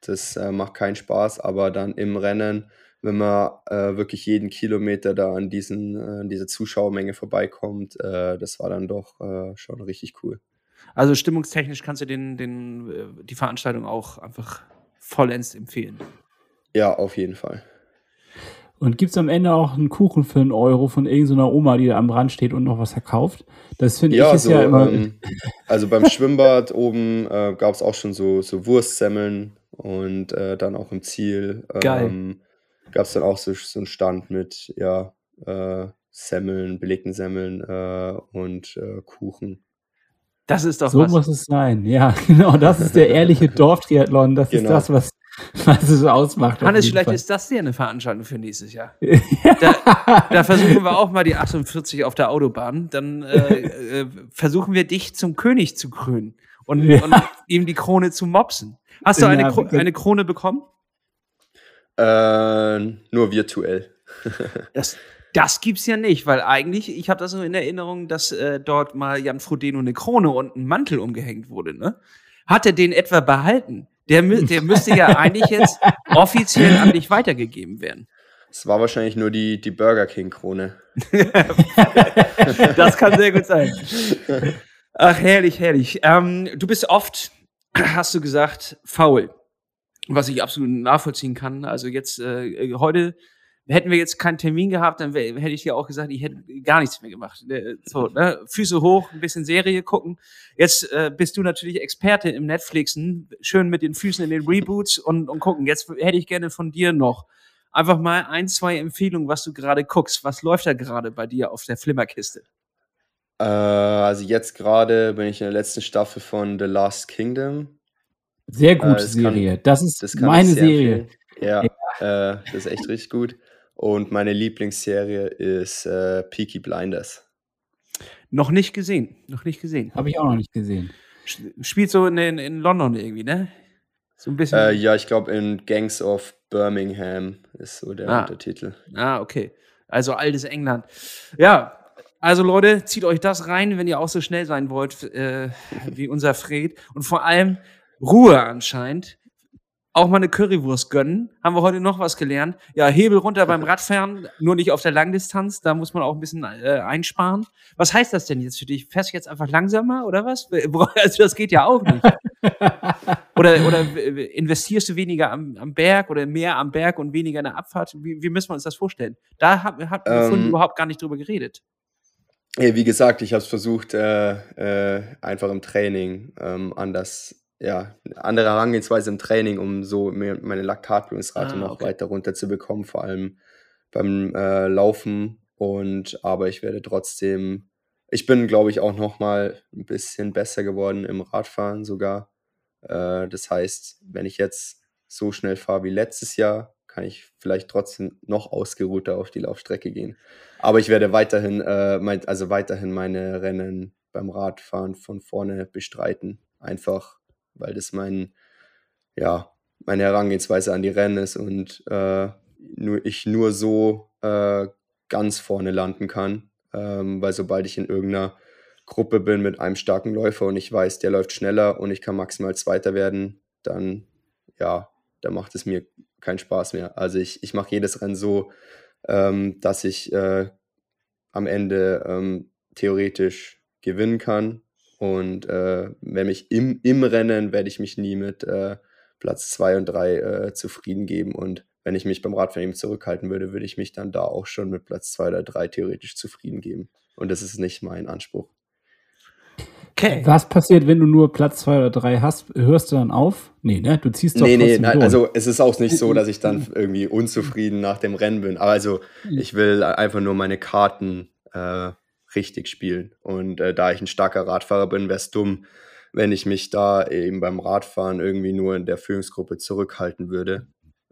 das äh, macht keinen Spaß, aber dann im Rennen, wenn man äh, wirklich jeden Kilometer da an diesen, äh, an diese Zuschauermenge vorbeikommt, äh, das war dann doch schon richtig cool. Also stimmungstechnisch kannst du den, den, die Veranstaltung auch einfach vollends empfehlen. Ja, auf jeden Fall. Und gibt es am Ende auch einen Kuchen für einen Euro von irgendeiner Oma, die da am Rand steht und noch was verkauft? Das finde ja, ich ist so, ja immer. Ähm, also beim Schwimmbad oben äh, gab es auch schon so, so Wurstsemmeln und äh, dann auch im Ziel ähm, gab es dann auch so, so einen Stand mit ja, äh, Semmeln, belegten Semmeln äh, und äh, Kuchen. Das ist doch so was. muss es sein. Ja, genau. Das ist der ehrliche Dorftriathlon. Das genau. ist das, was was es ausmacht. Hannes, vielleicht Fall. ist das dir eine Veranstaltung für nächstes Jahr. da, da, versuchen wir auch mal die 48 auf der Autobahn. Dann äh, äh, versuchen wir dich zum König zu krönen und, ja. und ihm die Krone zu mopsen. Hast du eine, Kro eine Krone bekommen? Äh, nur virtuell. das, das gibt's ja nicht, weil eigentlich, ich habe das so in Erinnerung, dass äh, dort mal Jan Frodeno eine Krone und ein Mantel umgehängt wurde. Ne? Hat er den etwa behalten? Der, der müsste ja eigentlich jetzt offiziell an dich weitergegeben werden. Es war wahrscheinlich nur die, die Burger King-Krone. das kann sehr gut sein. Ach, herrlich, herrlich. Ähm, du bist oft, hast du gesagt, faul. Was ich absolut nachvollziehen kann. Also jetzt, äh, heute hätten wir jetzt keinen Termin gehabt, dann hätte ich dir auch gesagt, ich hätte gar nichts mehr gemacht. Äh, so, ne? Füße hoch, ein bisschen Serie gucken. Jetzt äh, bist du natürlich Experte im Netflixen, schön mit den Füßen in den Reboots und, und gucken. Jetzt hätte ich gerne von dir noch einfach mal ein, zwei Empfehlungen, was du gerade guckst. Was läuft da gerade bei dir auf der Flimmerkiste? Äh, also jetzt gerade bin ich in der letzten Staffel von The Last Kingdom. Sehr gute äh, Serie. Kann, das ist das meine Serie. Ja, ja. Äh, das ist echt richtig gut. Und meine Lieblingsserie ist äh, Peaky Blinders. Noch nicht gesehen, noch nicht gesehen. Habe ich auch noch nicht gesehen. Spielt so in, in, in London irgendwie, ne? So ein bisschen. Äh, ja, ich glaube in Gangs of Birmingham ist so der ah. Untertitel. Ah, okay. Also altes England. Ja, also Leute, zieht euch das rein, wenn ihr auch so schnell sein wollt äh, wie unser Fred. Und vor allem Ruhe anscheinend. Auch mal eine Currywurst gönnen. Haben wir heute noch was gelernt. Ja, Hebel runter beim Radfahren, nur nicht auf der Langdistanz. Da muss man auch ein bisschen äh, einsparen. Was heißt das denn jetzt für dich? Fährst du jetzt einfach langsamer oder was? Also das geht ja auch nicht. oder, oder investierst du weniger am, am Berg oder mehr am Berg und weniger in der Abfahrt? Wie, wie müssen wir uns das vorstellen? Da hat, hat ähm, überhaupt gar nicht drüber geredet. Wie gesagt, ich habe es versucht, äh, äh, einfach im Training ähm, anders ja, andere Herangehensweise im Training, um so meine Laktatbildungsrate ah, noch okay. weiter runter zu bekommen, vor allem beim äh, Laufen. Und aber ich werde trotzdem, ich bin, glaube ich, auch noch mal ein bisschen besser geworden im Radfahren sogar. Äh, das heißt, wenn ich jetzt so schnell fahre wie letztes Jahr, kann ich vielleicht trotzdem noch ausgeruhter auf die Laufstrecke gehen. Aber ich werde weiterhin, äh, mein, also weiterhin meine Rennen beim Radfahren von vorne bestreiten. Einfach weil das mein, ja, meine Herangehensweise an die Rennen ist und äh, nur, ich nur so äh, ganz vorne landen kann. Ähm, weil sobald ich in irgendeiner Gruppe bin mit einem starken Läufer und ich weiß, der läuft schneller und ich kann maximal Zweiter werden, dann ja, da macht es mir keinen Spaß mehr. Also ich, ich mache jedes Rennen so, ähm, dass ich äh, am Ende ähm, theoretisch gewinnen kann und äh, wenn mich im, im Rennen werde ich mich nie mit äh, Platz 2 und 3 äh, zufrieden geben. Und wenn ich mich beim Radfahren zurückhalten würde, würde ich mich dann da auch schon mit Platz 2 oder 3 theoretisch zufrieden geben. Und das ist nicht mein Anspruch. Okay. Was passiert, wenn du nur Platz 2 oder 3 hast? Hörst du dann auf? Nee, ne? Du ziehst doch Nee, nee, nein, also es ist auch nicht so, dass ich dann irgendwie unzufrieden nach dem Rennen bin. Aber also ich will einfach nur meine Karten äh, richtig spielen. Und äh, da ich ein starker Radfahrer bin, wäre es dumm, wenn ich mich da eben beim Radfahren irgendwie nur in der Führungsgruppe zurückhalten würde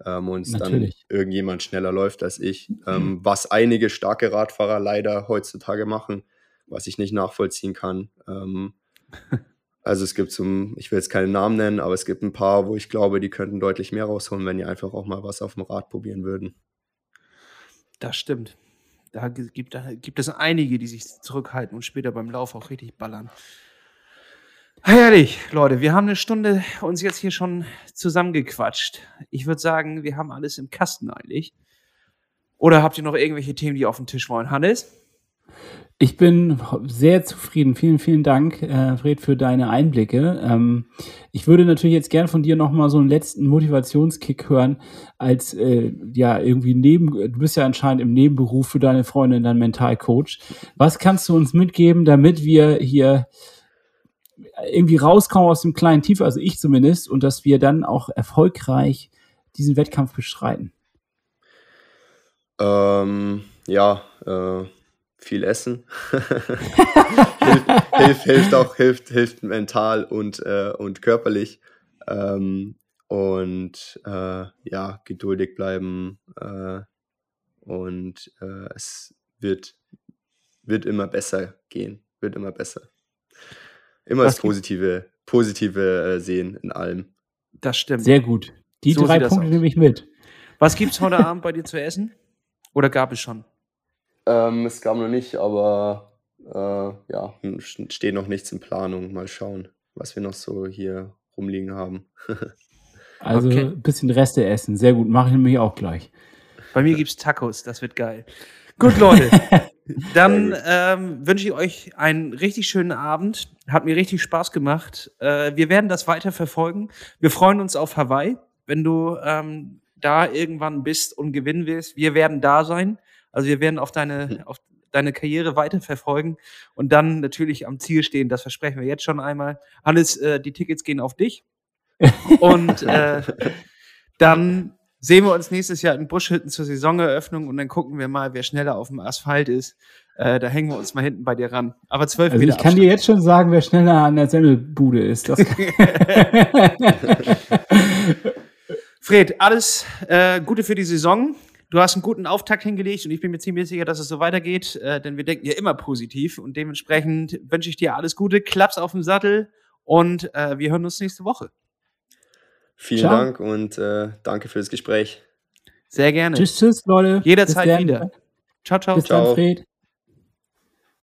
ähm, und dann irgendjemand schneller läuft als ich. Ähm, was einige starke Radfahrer leider heutzutage machen, was ich nicht nachvollziehen kann. Ähm, also es gibt zum, ich will jetzt keinen Namen nennen, aber es gibt ein paar, wo ich glaube, die könnten deutlich mehr rausholen, wenn die einfach auch mal was auf dem Rad probieren würden. Das stimmt. Da gibt, da gibt es einige, die sich zurückhalten und später beim Lauf auch richtig ballern. Herrlich, Leute, wir haben eine Stunde uns jetzt hier schon zusammengequatscht. Ich würde sagen, wir haben alles im Kasten eigentlich. Oder habt ihr noch irgendwelche Themen, die auf den Tisch wollen? Hannes? Ich bin sehr zufrieden. Vielen, vielen Dank, äh, Fred, für deine Einblicke. Ähm, ich würde natürlich jetzt gern von dir nochmal so einen letzten Motivationskick hören, als äh, ja irgendwie neben, du bist ja anscheinend im Nebenberuf für deine Freundin dann Mentalcoach. Was kannst du uns mitgeben, damit wir hier irgendwie rauskommen aus dem kleinen Tief, also ich zumindest, und dass wir dann auch erfolgreich diesen Wettkampf bestreiten? Ähm, ja, äh viel essen. hilft, hilft, hilft, auch, hilft, hilft mental und, äh, und körperlich. Ähm, und äh, ja, geduldig bleiben. Äh, und äh, es wird, wird immer besser gehen. Wird immer besser. Immer Was das Positive, Positive äh, sehen in allem. Das stimmt. Sehr gut. Die so drei Punkte nehme ich mit. Was gibt es heute Abend bei dir zu essen? Oder gab es schon? Ähm, es gab noch nicht, aber äh, ja, steht noch nichts in Planung. Mal schauen, was wir noch so hier rumliegen haben. also okay. ein bisschen Reste essen. Sehr gut, mache ich nämlich auch gleich. Bei mir gibt es Tacos, das wird geil. Gut, Leute. Dann ähm, wünsche ich euch einen richtig schönen Abend. Hat mir richtig Spaß gemacht. Äh, wir werden das weiter verfolgen. Wir freuen uns auf Hawaii, wenn du ähm, da irgendwann bist und gewinnen willst. Wir werden da sein. Also wir werden auf deine, hm. auf deine Karriere weiterverfolgen und dann natürlich am Ziel stehen. Das versprechen wir jetzt schon einmal. Alles, äh, die Tickets gehen auf dich. und äh, dann sehen wir uns nächstes Jahr in Buschhütten zur Saisoneröffnung und dann gucken wir mal, wer schneller auf dem Asphalt ist. Äh, da hängen wir uns mal hinten bei dir ran. Aber zwölf also. Ich kann Abstand. dir jetzt schon sagen, wer schneller an der Semmelbude ist. Fred, alles äh, Gute für die Saison. Du hast einen guten Auftakt hingelegt und ich bin mir ziemlich sicher, dass es so weitergeht, äh, denn wir denken ja immer positiv und dementsprechend wünsche ich dir alles Gute, Klaps auf dem Sattel und äh, wir hören uns nächste Woche. Vielen Ciao. Dank und äh, danke für das Gespräch. Sehr gerne. Tschüss, tschüss, Leute. Jederzeit wieder. Ciao, ciao. Bis ciao. dann, Fred.